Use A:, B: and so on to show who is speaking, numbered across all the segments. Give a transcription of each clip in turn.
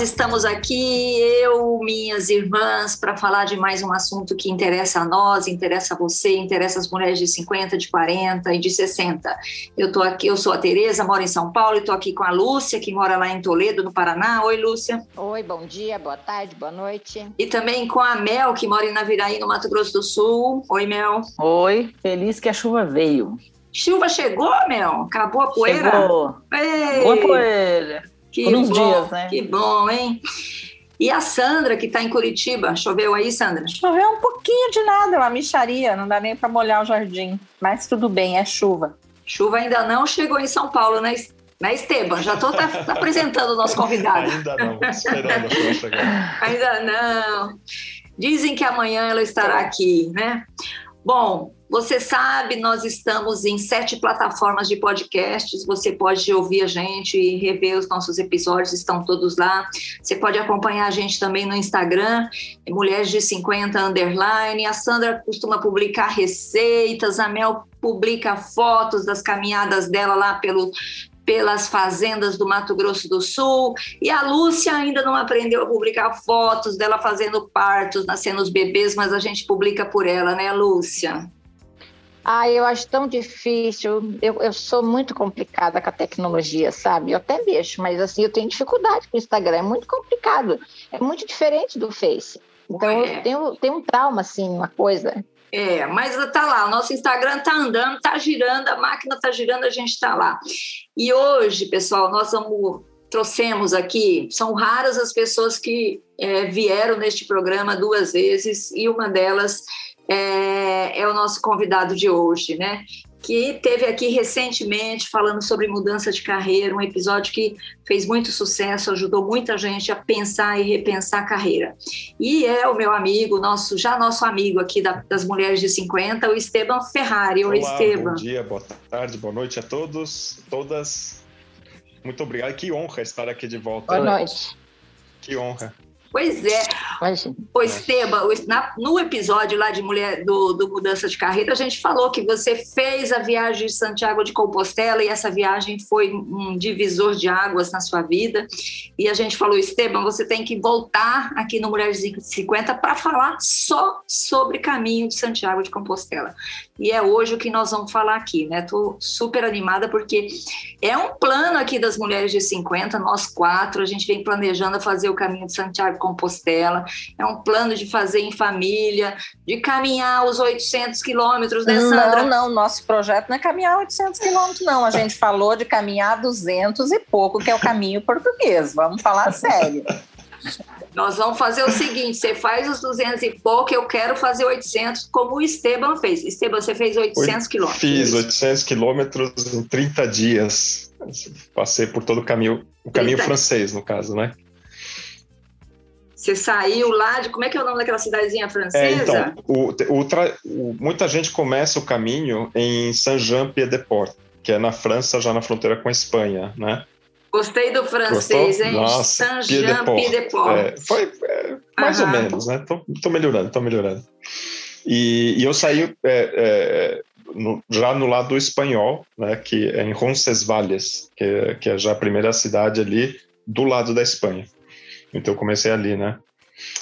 A: Nós estamos aqui, eu, minhas irmãs, para falar de mais um assunto que interessa a nós, interessa a você, interessa as mulheres de 50, de 40 e de 60. Eu tô aqui, eu sou a Tereza, moro em São Paulo e estou aqui com a Lúcia, que mora lá em Toledo, no Paraná. Oi, Lúcia.
B: Oi, bom dia, boa tarde, boa noite.
A: E também com a Mel, que mora em Naviraí, no Mato Grosso do Sul. Oi, Mel.
C: Oi, feliz que a chuva veio.
A: Chuva chegou, Mel? Acabou a poeira?
C: Chegou.
A: Ei.
C: Boa poeira.
A: Que
C: Por uns
A: bom,
C: dias, né?
A: Que bom, hein? E a Sandra, que está em Curitiba, choveu aí, Sandra?
D: Choveu um pouquinho de nada, uma micharia, não dá nem para molhar o jardim. Mas tudo bem, é chuva.
A: Chuva ainda não chegou em São Paulo, né, né Esteban? Já estou tá, tá apresentando o nosso convidado.
E: Ainda não, esperando a chuva chegar.
A: Ainda não. Dizem que amanhã ela estará aqui, né? Bom, você sabe, nós estamos em sete plataformas de podcasts. Você pode ouvir a gente e rever os nossos episódios, estão todos lá. Você pode acompanhar a gente também no Instagram, Mulheres de 50 Underline. A Sandra costuma publicar receitas, a Mel publica fotos das caminhadas dela lá pelo, pelas fazendas do Mato Grosso do Sul. E a Lúcia ainda não aprendeu a publicar fotos dela fazendo partos, nascendo os bebês, mas a gente publica por ela, né, Lúcia?
B: Ah, eu acho tão difícil. Eu, eu sou muito complicada com a tecnologia, sabe? Eu até mexo, mas assim, eu tenho dificuldade com o Instagram. É muito complicado. É muito diferente do Face. Então,
A: É.
B: eu tenho, tenho um trauma, assim, uma coisa.
A: É, mas tá lá, o nosso Instagram tá andando, tá girando, a máquina tá girando, a gente tá lá. E hoje, pessoal, nós vamos, trouxemos aqui, são raras as pessoas que é, vieram neste programa duas vezes, e uma delas é, é o nosso convidado de hoje, né? Que teve aqui recentemente falando sobre mudança de carreira, um episódio que fez muito sucesso, ajudou muita gente a pensar e repensar a carreira. E é o meu amigo, nosso, já nosso amigo aqui da- das Mulheres de 50, o Esteban Ferrari. Oi,
E: Olá,
A: Esteban.
E: bom dia, boa tarde, boa noite a todos, todas. Muito obrigado, que honra estar aqui de volta.
B: Boa noite.
E: Que honra.
A: Pois é,
B: Imagina.
A: o na- no episódio lá de mulher do, do Mudança de Carreira, a gente falou que você fez a viagem de Santiago de Compostela e essa viagem foi um divisor de águas na sua vida. E a gente falou, Esteban, você tem que voltar aqui no Mulheres de 50 para falar só sobre caminho de Santiago de Compostela. E é hoje o que nós vamos falar aqui, né? Tô super animada porque é um plano aqui das Mulheres de 50, nós quatro, a gente vem planejando fazer o caminho de Santiago de Compostela. É um plano de fazer em família, de caminhar os 800 quilômetros, né, Sandra?
D: Não, não, nosso projeto não é caminhar 800 quilômetros, não. A gente falou de caminhar 200 e pouco, que é o caminho português. Vamos falar sério.
A: Nós vamos fazer o seguinte: você faz os 200 e pouco, eu quero fazer 800, como o Esteban fez. Esteban, você fez 800 quilômetros.
E: Fiz 800 quilômetros em 30 dias. Passei por todo o caminho, o caminho
A: 30.
E: francês, no caso, né?
A: Você saiu lá de. Como é que é o nome daquela cidadezinha
E: É,
A: francesa?
E: então, o, o tra- o- muita gente começa o caminho em Saint-Jean-Pied-de-Port, que é na França, já na fronteira com a Espanha, né?
A: Gostei do francês,
E: Gostou?
A: hein?
E: Nossa,
A: Saint-Jean-Pied-de-Port.
E: É, foi é, mais
A: Aham.
E: ou menos, né? Tô, tô melhorando, tô melhorando. E, e eu saí é, é, no- já no lado espanhol, né? Que é em Roncesvalles, que, que é já a primeira cidade ali do lado da Espanha. Então eu comecei ali, né?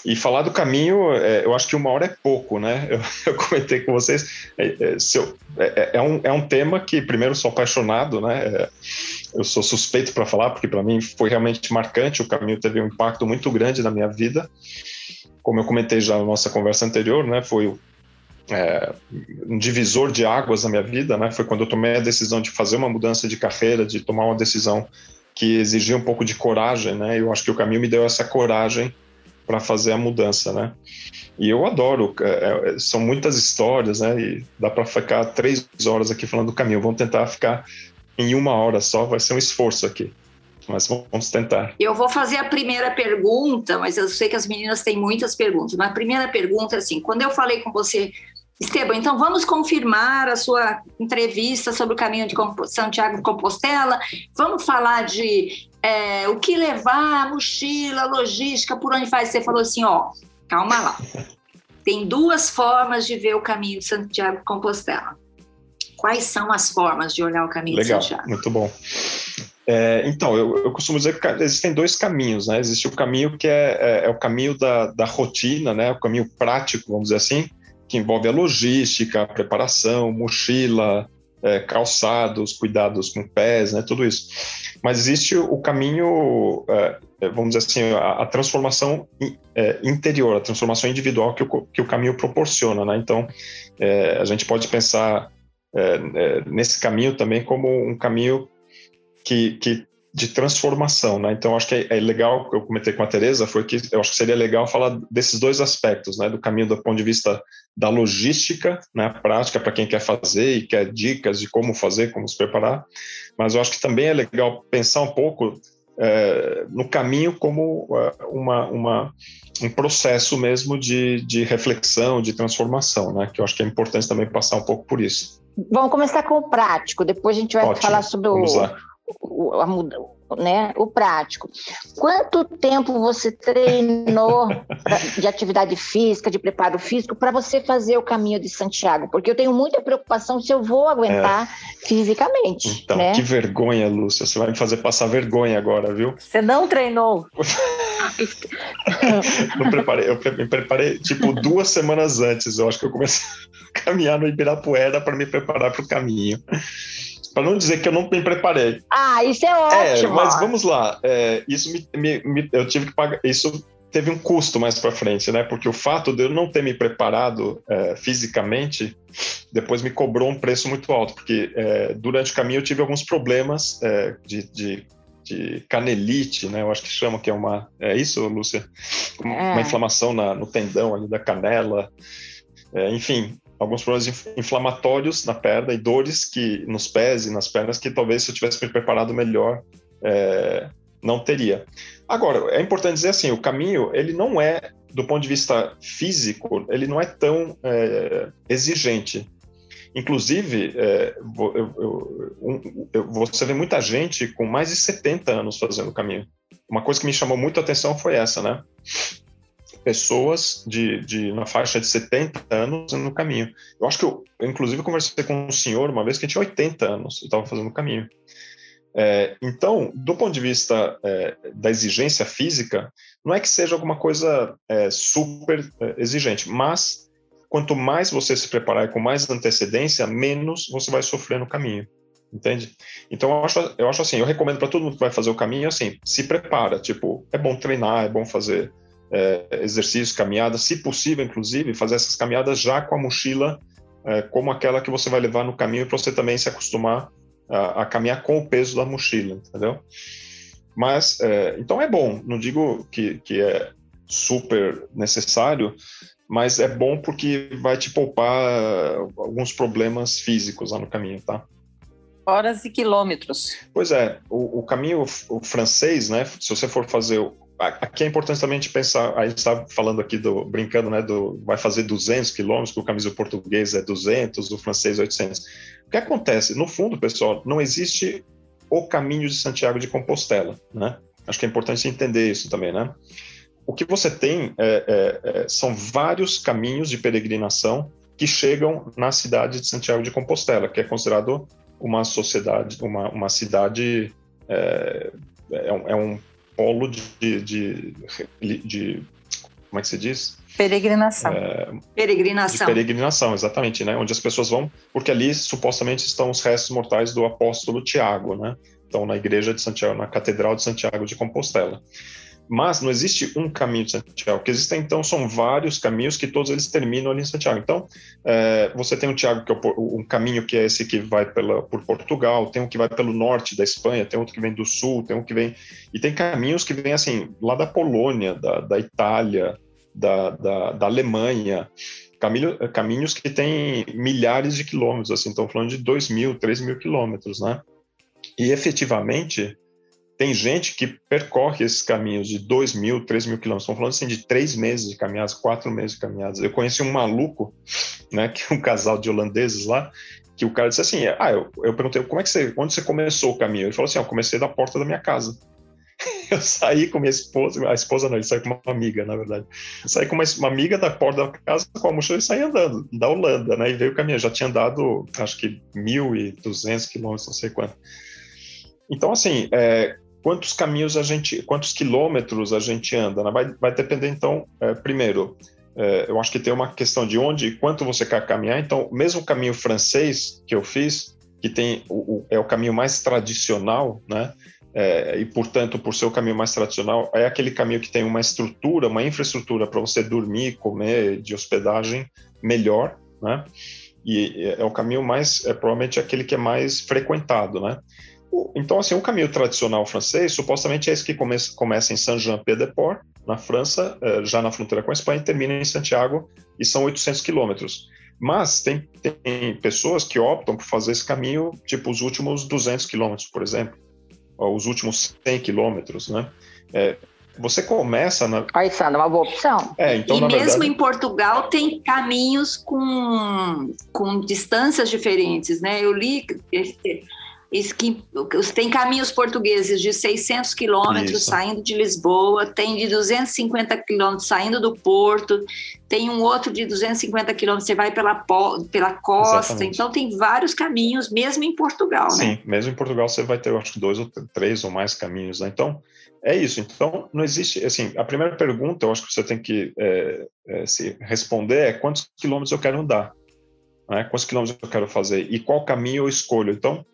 E: E falar do caminho, é, eu acho que uma hora é pouco, né? Eu, eu comentei com vocês. É, é, eu- é- é um, é um tema que, primeiro, sou apaixonado, né? É, eu sou suspeito para falar, porque para mim foi realmente marcante. O caminho teve um impacto muito grande na minha vida. Como eu comentei já na nossa conversa anterior, né? Foi é, um divisor de águas na minha vida, né? Foi quando eu tomei a decisão de fazer uma mudança de carreira, de tomar uma decisão que exigia um pouco de coragem, né? Eu acho que o caminho me deu essa coragem para fazer a mudança, né? E eu adoro, é, é, são muitas histórias, né? E dá para ficar três horas aqui falando do caminho. Vamos tentar ficar em uma hora só, vai ser um esforço aqui, mas vamos tentar.
A: Eu vou fazer a primeira pergunta, mas eu sei que as meninas têm muitas perguntas. Mas a primeira pergunta é assim: quando eu falei com você Esteban, então vamos confirmar a sua entrevista sobre o caminho de Santiago de Compostela. Vamos falar de é, o que levar, mochila, logística, por onde faz. Você falou assim, ó, calma lá. Tem duas formas de ver o caminho de Santiago de Compostela. Quais são as formas de olhar o caminho
E: Legal,
A: de Santiago?
E: Muito bom. É, então, eu, eu, costumo dizer que existem dois caminhos, né? Existe o caminho que é, é, é o caminho da, da rotina, né? O caminho prático, vamos dizer assim, que envolve a logística, a preparação, mochila, é, calçados, cuidados com pés, né, tudo isso. Mas existe o caminho, é, é vamos dizer assim, a, a transformação é, interior, a transformação individual que o, que o caminho proporciona. Né? Então, é, a gente pode pensar é, nesse caminho também como um caminho que, que de transformação, né? Então acho que é, é legal que eu comentei com a Teresa foi que eu acho que seria legal falar desses dois aspectos, né? Do caminho do ponto de vista da logística, né? Prática para quem quer fazer e quer dicas de como fazer, como se preparar. Mas eu acho que também é legal pensar um pouco é, no caminho como é, uma, uma, um processo mesmo de, de reflexão, de transformação, né? Que eu acho que é importante também passar um pouco por isso.
B: Vamos começar com o prático, depois a gente vai Ótimo. falar sobre o, o, a, né, o prático. Quanto tempo você treinou de atividade física, de preparo físico, para você fazer o caminho de Santiago? Porque eu tenho muita preocupação se eu vou aguentar é. fisicamente.
E: Então,
B: né?
E: que vergonha, Lúcia. Você vai me fazer passar vergonha agora, viu?
D: Você não treinou?
E: não preparei. Eu me preparei, tipo, duas semanas antes. Eu acho que eu comecei a caminhar no Ibirapuera para me preparar para o caminho. Para não dizer que eu não me preparei.
B: Ah, isso é, é ótimo.
E: É, mas vamos lá. É, isso me, me, me, eu tive que pagar. Isso teve um custo mais para frente, né? Porque o fato de eu não ter me preparado é, fisicamente depois me cobrou um preço muito alto, porque é, durante o caminho eu tive alguns problemas é, de, de, de, canelite, né? Eu acho que chama que é uma é isso, Lúcia, uma é. inflamação na, no tendão ali da canela, é, enfim, alguns problemas inflamatórios na perna e dores que nos pés e nas pernas que talvez se eu tivesse me preparado melhor é, não teria. Agora, é importante dizer assim, o caminho ele não é do ponto de vista físico, ele não é tão é, exigente. Inclusive, é, eu, eu, eu, você vê muita gente com mais de 70 anos fazendo o caminho. Uma coisa que me chamou muito a atenção foi essa, né? Pessoas de, de na faixa de 70 anos no caminho. Eu acho que eu, eu inclusive, conversei com um senhor uma vez que tinha 80 anos e estava fazendo o caminho. É, então, do ponto de vista é, da exigência física, não é que seja alguma coisa é, super é, exigente, mas quanto mais você se preparar com mais antecedência, menos você vai sofrer no caminho. Entende? Então, eu acho, eu acho assim, eu recomendo para todo mundo que vai fazer o caminho, assim, se prepara. Tipo, é bom treinar, é bom fazer é, exercícios, caminhadas, se possível, inclusive, fazer essas caminhadas já com a mochila, é, como aquela que você vai levar no caminho, para você também se acostumar a, a, caminhar com o peso da mochila, entendeu? Mas, é, então é bom, não digo que, que é super necessário, mas é bom porque vai te poupar alguns problemas físicos lá no caminho, tá?
D: Horas e quilômetros.
E: Pois é, o, o caminho o francês, né? Se você for fazer aqui é importante também a gente pensar, a gente está falando aqui do, brincando, né, do, vai fazer 200 quilômetros, que o camisa português é 200, o francês é 800. O que acontece? No fundo, pessoal, não existe o caminho de Santiago de Compostela, né? Acho que é importante entender isso também, né? O que você tem é, é, é, são vários caminhos de peregrinação que chegam na cidade de Santiago de Compostela, que é considerado uma sociedade, uma, uma cidade é, é, um, é um polo de, de, de, de como é que se diz?
D: Peregrinação.
A: É, peregrinação.
E: peregrinação, exatamente, né? Onde as pessoas vão, porque ali supostamente estão os restos mortais do apóstolo Tiago, né? Então, na igreja de Santiago, na Catedral de Santiago de Compostela. Mas não existe um caminho de Santiago. O que existem, então, são vários caminhos que todos eles terminam ali em Santiago. Então, é, você tem o Tiago, que é um caminho que é esse que vai pela, por Portugal, tem um que vai pelo norte da Espanha, tem outro que vem do sul, tem um que vem... E tem caminhos que vêm, assim, lá da Polônia, da, da Itália, da, da, da Alemanha, caminho, caminhos que têm milhares de quilômetros, assim, estão falando de 2 mil, 3 mil quilômetros, né? E efetivamente tem gente que percorre esses caminhos de 2 mil, 3 mil quilômetros. Estamos falando assim de três meses de caminhadas, quatro meses de caminhadas. Eu conheci um maluco, né, que é um casal de holandeses lá, que o cara disse assim: Ah, eu, eu perguntei, como é que você, onde você começou o caminho? Ele falou assim: ah, Eu comecei da porta da minha casa. Eu saí com minha esposa, a esposa não, ele saiu com uma amiga, na verdade. Eu saí com uma, uma, amiga da porta da casa com a mochila e saí andando, da Holanda, né? E veio o caminho. Já tinha dado, acho que 1.200 quilômetros, não sei quanto. Então, assim, é, quantos caminhos a gente, quantos quilômetros a gente anda? Né? Vai, vai depender, então, é, primeiro, é, eu acho que tem uma questão de onde e quanto você quer caminhar. Então, mesmo o caminho francês que eu fiz, que tem o, o, é o caminho mais tradicional, né? É, e, portanto, por ser o caminho mais tradicional, é aquele caminho que tem uma estrutura, uma infraestrutura para você dormir, comer, de hospedagem melhor, né? E é o caminho mais, é provavelmente aquele que é mais frequentado, né? Então, assim, o caminho tradicional francês, supostamente é esse que começa, começa em Saint-Jean-Pied-de-Port, na França, eh, já na fronteira com a Espanha, e termina em Santiago, e são 800 quilômetros. Mas tem, tem pessoas que optam por fazer esse caminho, tipo, os últimos 200 quilômetros, por exemplo, ou os últimos 100 quilômetros, né? É, você começa na.
B: Aí, Sandra, uma boa opção.
A: É, então, e mesmo verdade... em Portugal tem caminhos com, com distâncias diferentes, né? Eu li que tem caminhos portugueses de 600 quilômetros saindo de Lisboa, tem de 250 quilômetros saindo do Porto, tem um outro de 250 quilômetros, você vai pela, pela costa, Exatamente. então tem vários caminhos, mesmo em Portugal,
E: Sim, né? mesmo em Portugal você vai ter, acho que dois ou três ou mais caminhos, né? Então, é isso. Então, não existe, assim, a primeira pergunta, eu acho que você tem que é, é, se responder é quantos quilômetros eu quero andar, né? quantos quilômetros eu quero fazer e qual caminho eu escolho. Então,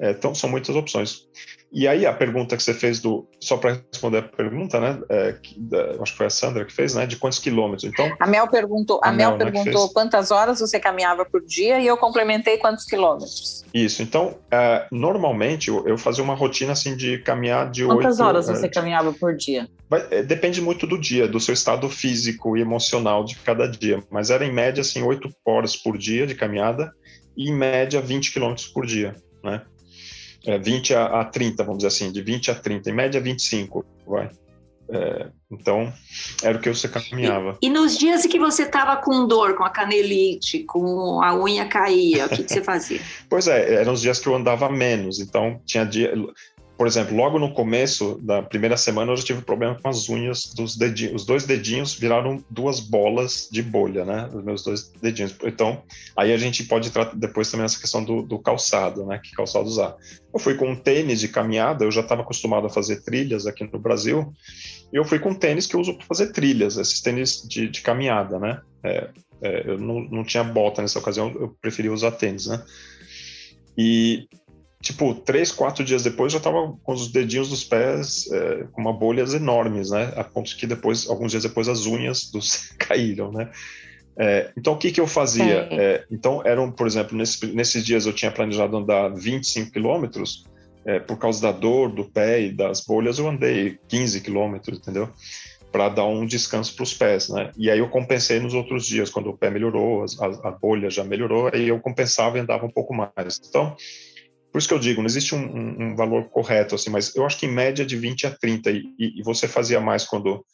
E: é, então, são muitas opções. E aí, a pergunta que você fez do. Só para responder a pergunta, né? É, que, da, acho que foi a Sandra que fez, né? De quantos quilômetros? Então.
D: A Mel perguntou, a, a Mel, Mel né, perguntou quantas horas você caminhava por dia e eu complementei quantos quilômetros.
E: Isso. Então, é, normalmente, eu, eu, fazia uma rotina assim de caminhar de
C: Quantas
E: 8,
C: horas você de, caminhava por dia?
E: Vai, é, depende muito do dia, do seu estado físico e emocional de cada dia. Mas era em média, assim, 8 horas por dia de caminhada e em média 20 quilômetros por dia, né? É, 20 a, a 30, vamos dizer assim, de 20 a 30, em média 25, vai. É, então, era o que você caminhava.
A: E, e nos dias em que você estava com dor, com a canelite, com a unha caía, o que, que você fazia?
E: pois é, eram os dias que eu andava menos. Então, tinha dia, por exemplo, logo no começo da primeira semana eu já tive problema com as unhas dos dedinhos. Os dois dedinhos viraram duas bolas de bolha, né? Os meus dois dedinhos. Então, aí a gente pode tratar depois também essa questão do, do calçado, né? Que calçado usar. Eu fui com um tênis de caminhada, eu já estava acostumado a fazer trilhas aqui no Brasil, e eu fui com um tênis que eu uso para fazer trilhas, esses tênis de, de caminhada, né? É, é, eu não, não tinha bota nessa ocasião, eu preferia usar tênis, né? E tipo, três, quatro dias depois já estava com os dedinhos dos pés é, com uma bolhas enormes, né? A ponto que depois, alguns dias depois, as unhas dos caíram, né? É, então, o que, que eu fazia? É, então, eram, por exemplo, nesse, nesses dias eu tinha planejado andar 25 quilômetros, é, por causa da dor do pé e das bolhas, eu andei 15 quilômetros, entendeu? Para dar um descanso para os pés, né? E aí eu compensei nos outros dias, quando o pé melhorou, a, a bolha já melhorou, aí eu compensava e andava um pouco mais. Então, por isso que eu digo, não existe um, um, um, valor correto, assim, mas eu acho que em média de 20 a 30, e, e, você fazia mais quando.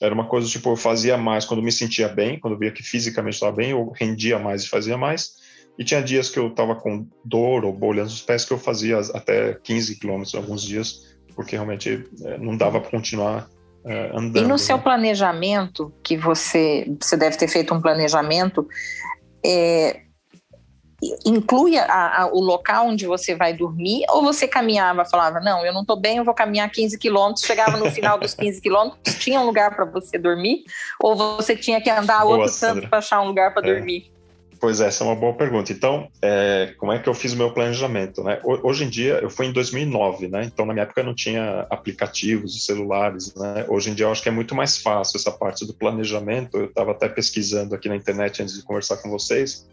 E: Era uma coisa tipo, eu fazia mais quando me sentia bem, quando via que fisicamente estava bem, eu rendia mais e fazia mais. E tinha dias que eu estava com dor ou bolhas nos pés que eu fazia até 15 quilômetros alguns dias, porque realmente é, não dava para continuar é, andando.
D: E no seu né? planejamento, que você, você deve ter feito um planejamento, é, inclui a, a, o local onde você vai dormir ou você caminhava, falava, não, eu não estou bem, eu vou caminhar 15 quilômetros, chegava no final dos 15 quilômetros, tinha um lugar para você dormir ou você tinha que andar boa, outro Sandra. tanto para achar um lugar para é. dormir?
E: Pois é, essa é uma boa pergunta. Então, é, como é que eu fiz o meu planejamento? Né? Hoje em dia, eu fui em 2009, né? então na minha época não tinha aplicativos celulares. Né? Hoje em dia eu acho que é muito mais fácil essa parte do planejamento. Eu estava até pesquisando aqui na internet antes de conversar com vocês.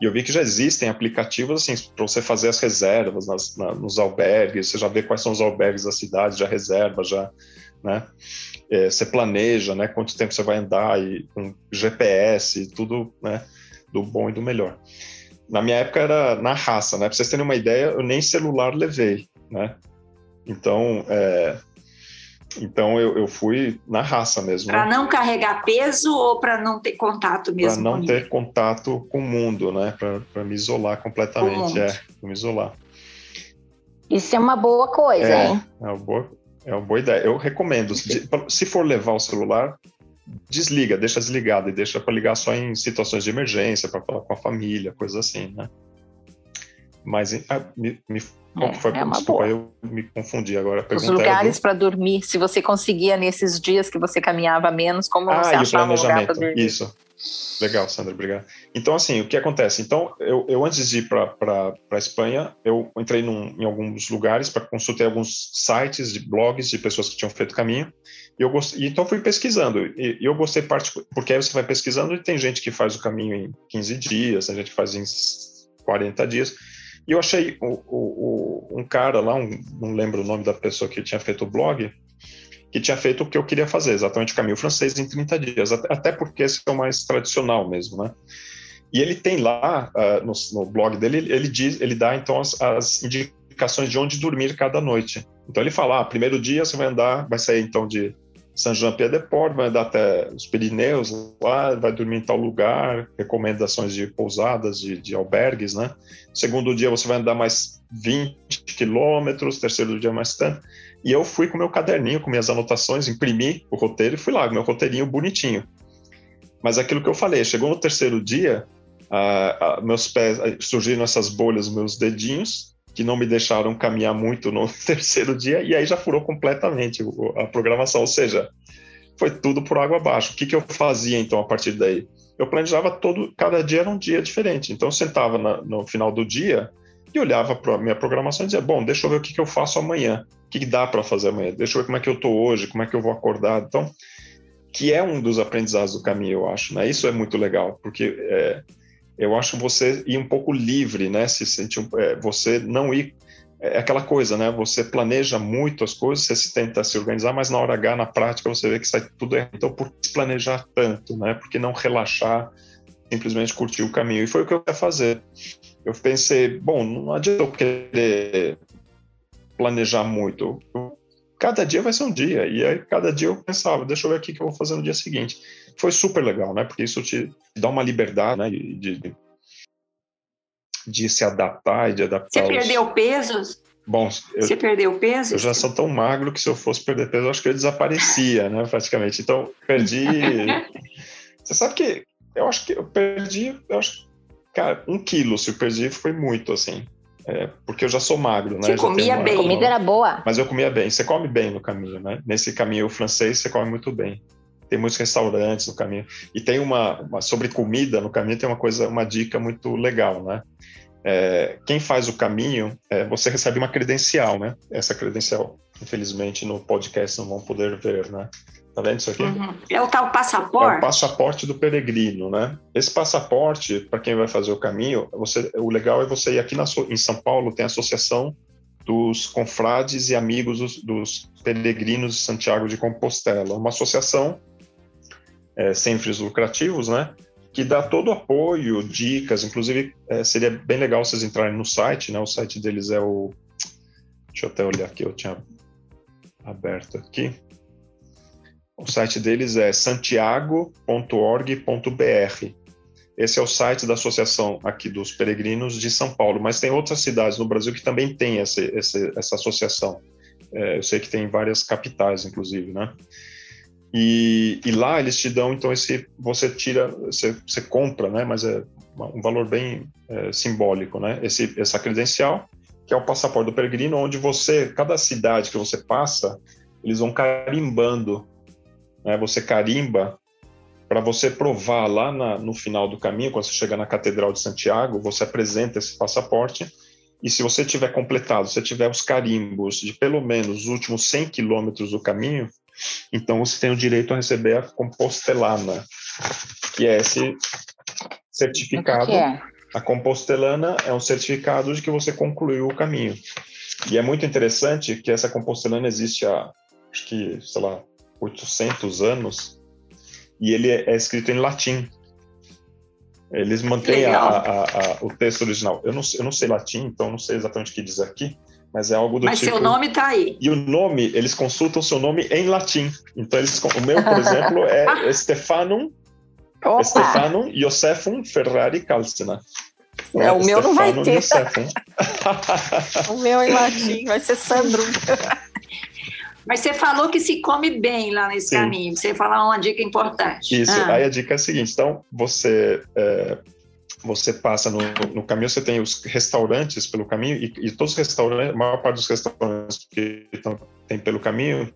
E: E eu vi que já existem aplicativos assim para você fazer as reservas nas, na, nos albergues, você já vê quais são os albergues da cidade, já reserva, já, né? É, você planeja, né? Quanto tempo você vai andar e com GPS, tudo, né? Do bom e do melhor. Na minha época era na raça, né? Para vocês terem uma ideia, eu nem celular levei, né? Então, é, então eu, eu fui na raça mesmo.
A: Para
E: né?
A: não carregar peso ou para não ter contato mesmo?
E: Para não ter contato com o mundo, né? Para me isolar completamente. É, pra me isolar.
B: Isso é uma boa coisa,
E: É,
B: hein?
E: é uma boa, é uma boa ideia. Eu recomendo. Se se for levar o celular, desliga, deixa desligado e deixa para ligar só em situações de emergência, para falar com a família, coisa assim, né? Mas ah, me, me, qual
B: É,
E: que foi?
B: é uma
E: Desculpa,
B: boa.
E: eu me confundi agora. A
D: Os lugares
E: do-
D: para dormir, se você conseguia nesses dias que você caminhava menos, como você
E: Ah, o
D: achava um lugar para
E: planejamento.
D: dormir?
E: Isso. Legal, Sandra, obrigado. Então, assim, o que acontece? Então, eu, eu antes de ir para a Espanha, eu entrei num, em alguns lugares para consultar alguns sites de blogs de pessoas que tinham feito o caminho. E eu gostei, então fui pesquisando. E, e eu gostei parte porque aí você vai pesquisando e tem gente que faz o caminho em 15 dias, tem gente que faz em 40 dias. E eu achei o, o, o- um cara lá, um, não lembro o nome da pessoa que tinha feito o blog, que tinha feito o que eu queria fazer, exatamente o caminho francês em 30 dias, até, porque esse é o mais tradicional mesmo, né? E ele tem lá, ah, no, no blog dele, ele, ele diz, ele dá então as, as indicações de onde dormir cada noite. Então ele fala, ah, primeiro dia você vai andar, vai sair então de Saint-Jean-Pied-de-Port, vai andar até os Pirineus, lá vai dormir em tal lugar, recomendações de pousadas, de, de albergues, né? Segundo dia você vai andar mais 20 quilômetros, terceiro dia mais tanto. E eu fui com meu caderninho, com minhas anotações, imprimi o roteiro e fui lá, meu roteirinho bonitinho. Mas aquilo que eu falei, chegou no terceiro dia, ah, ah, meus pés surgiram essas bolhas meus dedinhos, que não me deixaram caminhar muito no terceiro dia, e aí já furou completamente a programação. Ou seja, foi tudo por água abaixo. O que, que eu fazia então a partir daí? Eu planejava todo, cada dia era um dia diferente. Então eu sentava na- no final do dia e olhava para a minha programação e dizia: Bom, deixa eu ver o que, que eu faço amanhã, o que, que dá para fazer amanhã, deixa eu ver como é que eu estou hoje, como é que eu vou acordar. Então, que é um dos aprendizados do caminho, eu acho. Né? Isso é muito legal, porque é, eu acho você ir um pouco livre, né? Se sentir, é, você não ir. É aquela coisa, né? Você planeja muito as coisas, você se tenta se organizar, mas na hora H, na prática, você vê que sai tudo errado. Então, por que planejar tanto, né? Por que não relaxar, simplesmente curtir o caminho? E foi o que eu queria fazer. Eu pensei, bom, não adianta eu querer planejar muito. Cada dia vai ser um dia. E aí, cada dia eu pensava, deixa eu ver o que eu vou fazer no dia seguinte. Foi super legal, né? Porque isso te dá uma liberdade, né? De, de, se adaptar e de adaptar.
A: Você
E: os-
A: perdeu peso?
E: Bom, eu,
A: Você perdeu peso?
E: eu já sou tão magro que se eu fosse perder peso, eu acho que eu desaparecia, né? Praticamente. Então, perdi. Você sabe que eu acho que eu perdi, eu acho, cara, um quilo se eu perdi foi muito, assim. É, porque eu já sou magro, né?
A: Você
E: Já
A: comia
E: uma-
A: bem.
B: A comida era boa.
E: Mas eu comia bem. Você come bem no caminho, né? Nesse caminho francês, você come muito bem. Tem muitos restaurantes no caminho. E tem uma, uma- sobre comida no caminho tem uma coisa, uma dica muito legal, né? É, quem faz o caminho, é, você recebe uma credencial, né? Essa credencial, infelizmente, no podcast não vão poder ver, né? Tá vendo isso aqui?
A: Uhum. É o tal
E: É o
A: passaporte?
E: passaporte do peregrino, né? Esse passaporte, para quem vai fazer o caminho, você, o legal é você ir aqui na, em São Paulo, tem a associação dos confrades e amigos dos, dos peregrinos de Santiago de Compostela, uma associação é, sem fins lucrativos, né? Que dá todo o apoio, dicas, inclusive é, seria bem legal vocês entrarem no site, né? O site deles é o, deixa eu até olhar aqui, eu tinha aberto aqui. O site deles é santiago.org.br. Esse é o site da associação aqui dos peregrinos de São Paulo, mas tem outras cidades no Brasil que também tem essa, essa, essa associação. É, eu sei que tem em várias capitais, inclusive, né? E, e lá eles te dão, então, esse. Você tira, você, você compra, né? Mas é um valor bem é, simbólico, né? Esse, essa credencial, que é o passaporte do peregrino, onde você, cada cidade que você passa, eles vão carimbando né? Você carimba para você provar lá na, no final do caminho, quando você chegar na Catedral de Santiago, você apresenta esse passaporte e se você tiver completado, se tiver os carimbos de pelo menos os últimos 100 quilômetros do caminho, então você tem o direito a receber a compostelana, que é esse
B: O que
E: certificado.
B: é?
E: A compostelana é um certificado de que você concluiu o caminho. E é muito interessante que essa compostelana existe há, acho que, sei lá, 800 anos, e ele é, é escrito em latim. Eles mantêm a, a- a- o texto original. Eu não, sei- eu não sei latim, então não sei exatamente o que diz aqui, mas é algo do
A: Mas
E: tipo.
A: seu nome tá aí.
E: E o nome, eles consultam seu nome em latim. Então, eles, o meu, por exemplo, é Stefanum,
B: Opa!
E: Stefanum Josefum Ferrari Calcina.
D: É, o meu não vai ter. O meu em latim vai ser Sandro.
A: Mas você falou que se come bem lá nesse
E: Sim.
A: caminho. Você falar uma dica importante.
E: Isso,
A: Ah,
E: aí a dica é a seguinte: então, você. é, você passa no, no caminho, você tem os restaurantes pelo caminho, e, e todos os restaurantes, a maior parte dos restaurantes que estão, tem pelo caminho,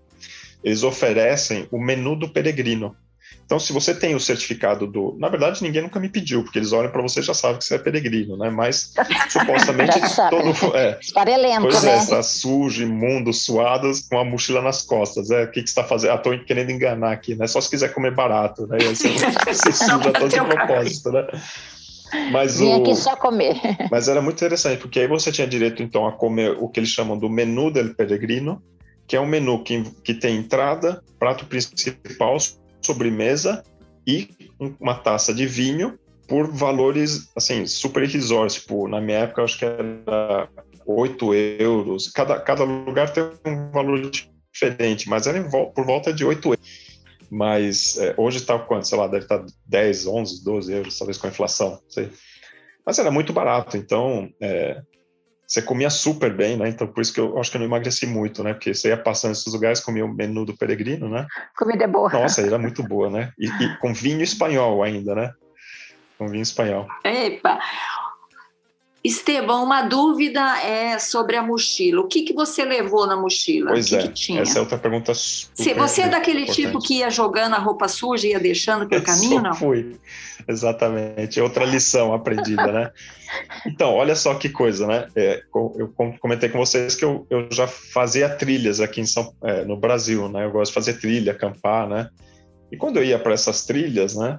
E: eles oferecem o menu do peregrino. Então, se você tem o certificado do. Na verdade, ninguém nunca me pediu, porque eles olham para você e já sabem que você é peregrino, né? Mas supostamente todo. É,
B: Esfarelento,
E: Pois
B: né?
E: é, está sujo, imundo, suado, com a mochila nas costas. É, o que, que você está fazendo? Ah, estou querendo enganar aqui, né? Só se quiser comer barato, né? E aí você, você suja todo de propósito, né? Mas,
B: Vim
E: o,
B: aqui só comer.
E: mas era muito interessante, porque aí você tinha direito, então, a comer o que eles chamam do menu del peregrino, que é um menu que, que tem entrada, prato principal, sobremesa e um- uma taça de vinho por valores, assim, super irrisórios. Tipo, na minha época, acho que era 8 euros. Cada, cada lugar tem um valor diferente, mas era por volta de 8 euros. Mas é, hoje está quanto? Sei lá, deve estar 10, 11, 12 euros, talvez com a inflação, sei. Mas era muito barato, então é, você comia super bem, né? Então por isso que eu acho que eu não emagreci muito, né? Porque você ia passando nesses lugares, comia o menu do peregrino, né?
B: Comida é boa.
E: Nossa, era muito boa, né? E, e com vinho espanhol ainda, né? Com vinho espanhol.
A: Epa! Estevão, uma dúvida é sobre a mochila. O que, que você levou na mochila?
E: Pois
A: o que,
E: é,
A: que tinha?
E: essa é outra pergunta
A: Se você é daquele
E: importante.
A: tipo que ia jogando a roupa suja e ia deixando pelo caminho, não?
E: Fui, exatamente. Outra lição aprendida, né? Então, olha só que coisa, né? É, eu com- comentei com vocês que eu, eu já fazia trilhas aqui em São, é, no Brasil, né? Eu gosto de fazer trilha, acampar, né? E quando eu ia para essas trilhas, né?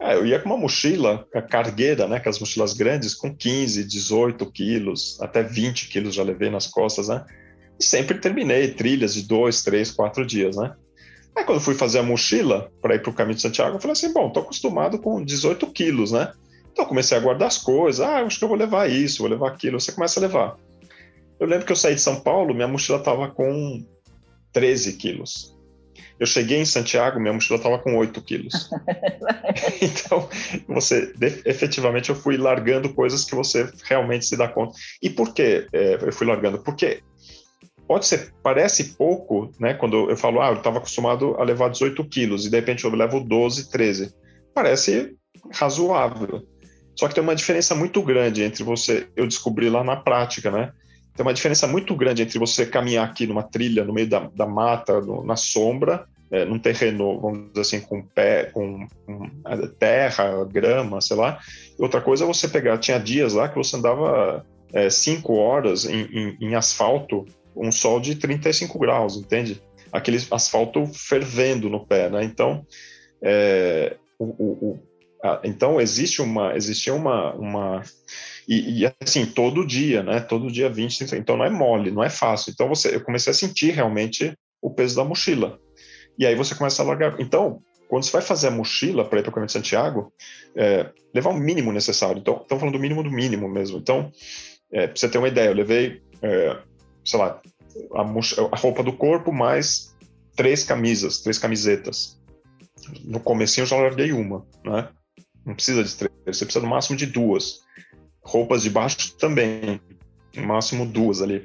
E: É, eu ia com uma mochila cargueira, né? Aquelas mochilas grandes com 15, 18 quilos, até 20 quilos já levei nas costas, né? E sempre terminei trilhas de dois, três, quatro dias, né? Aí quando fui fazer a mochila para ir para o caminho de Santiago, eu falei assim, bom, tô acostumado com 18 quilos, né? Então comecei a guardar as coisas, ah, acho que eu vou levar isso, vou levar aquilo, você começa a levar. Eu lembro que eu saí de São Paulo, minha mochila estava com 13 quilos. Eu cheguei em Santiago, minha mochila estava com 8 quilos. então, você, efetivamente, eu fui largando coisas que você realmente se dá conta. E por que é, eu fui largando? Porque pode ser, parece pouco, né? Quando eu falo, ah, eu estava acostumado a levar 18 quilos e de repente eu levo 12, 13. Parece razoável. Só que tem uma diferença muito grande entre você, eu descobri lá na prática, né? Tem uma diferença muito grande entre você caminhar aqui numa trilha, no meio da, da mata, no- na sombra, é, num terreno, vamos dizer assim, com pé, com, com terra, grama, sei lá. Outra coisa é você pegar, tinha dias lá que você andava é, cinco horas em, em- em asfalto, um sol de 35 graus, entende? Aquele asfalto fervendo no pé, né? Então, é, o, o- o- a- então existe uma, existia uma, uma e, e, assim, todo dia, né? Todo dia 20, 30, então não é mole, não é fácil. Então você, eu comecei a sentir realmente o peso da mochila. E aí você começa a largar. Então, quando você vai fazer a mochila para ir para o caminho de Santiago, é, levar o mínimo necessário. Então, estamos falando do mínimo do mínimo mesmo. Então, é, para você ter uma ideia, eu levei, é, sei lá, a, a roupa do corpo mais três camisas, três camisetas. No comecinho eu já larguei uma, né? Não precisa de três, você precisa no máximo de duas. Roupas de baixo também, no máximo duas ali.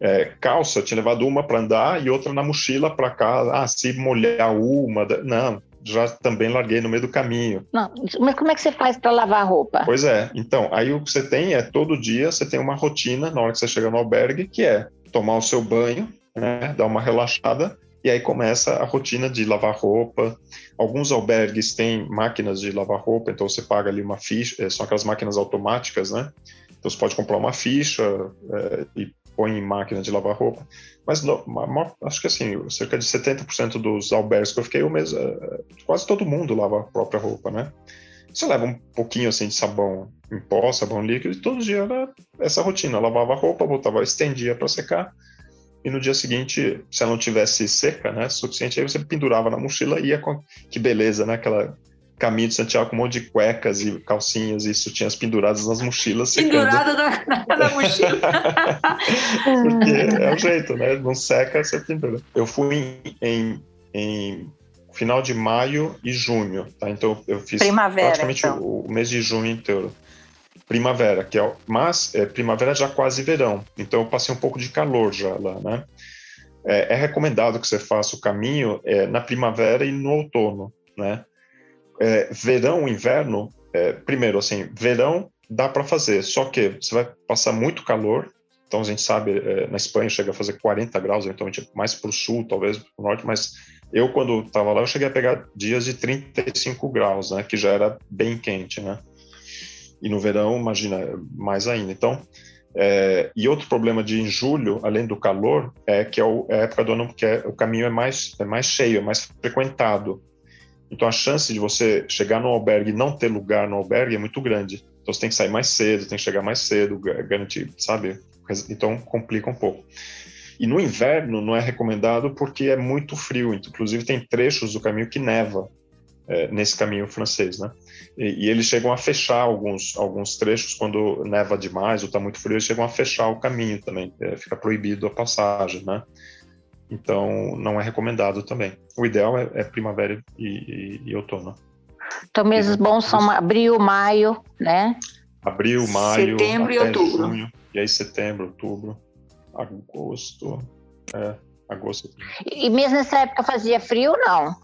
E: É, calça, tinha levado uma para andar e outra na mochila para casa. Ah, se molhar uma, não, já também larguei no meio do caminho.
B: Não, mas como é que você faz para lavar a roupa?
E: Pois é, então, aí o que você tem é todo dia você tem uma rotina na hora que você chega no albergue, que é tomar o seu banho, né, dar uma relaxada, e aí começa a rotina de lavar roupa. Alguns albergues têm máquinas de lavar roupa, então você paga ali uma ficha, eh, são aquelas máquinas automáticas, né? Então você pode comprar uma ficha eh, e põe em máquina de lavar roupa. Mas acho que assim, cerca de 70% dos albergues que eu fiquei, eu mesmo, eh, quase todo mundo lava a própria roupa, né? Você leva um pouquinho assim de sabão em pó, sabão líquido, e todo dia era essa rotina. Eu lavava a roupa, botava, estendia para secar, e no dia seguinte, se ela não tivesse seca, né, suficiente, aí você pendurava na mochila e ia com. Que beleza, né? Aquela caminho de Santiago com um monte de cuecas e calcinhas e sutiãs penduradas nas mochilas.
A: Pendurada na, na mochila.
E: Porque é o jeito, né? Não seca, você pendura. Eu fui em, em, em final de maio e junho, tá? Então eu fiz
D: Primavera,
E: praticamente
D: então.
E: o, o mês de junho inteiro. Primavera, que é, mas é, primavera já quase verão, então eu passei um pouco de calor já lá, né? É, é recomendado que você faça o caminho é, na primavera e no outono, né? É, verão, inverno, é, primeiro assim, verão dá para fazer, só que você vai passar muito calor. Então a gente sabe, é, na Espanha chega a fazer 40 graus, então mais para o sul, talvez para o norte, mas eu quando estava lá eu cheguei a pegar dias de 35 graus, né? Que já era bem quente, né? E no verão, imagina, mais ainda. Então, é, e outro problema de em julho, além do calor, é que é, o, é a época do ano que é, o caminho é mais, é mais cheio, é mais frequentado. Então a chance de você chegar no albergue e não ter lugar no albergue é muito grande. Então você tem que sair mais cedo, tem que chegar mais cedo, ga- garantir, sabe? Então complica um pouco. E no inverno não é recomendado porque é muito frio. Inclusive tem trechos do caminho que neva é, nesse caminho francês, né? E, e eles chegam a fechar alguns, alguns trechos quando neva demais ou está muito frio, eles chegam a fechar o caminho também. É, fica proibido a passagem, né? Então não é recomendado também. O ideal é, é primavera e, e- e outono.
B: Então, meses bons são abril, maio, né?
E: Abril, maio,
A: Setembro e outubro.
E: junho, e aí setembro, outubro, agosto, é, agosto.
B: E mesmo nessa época fazia frio, não?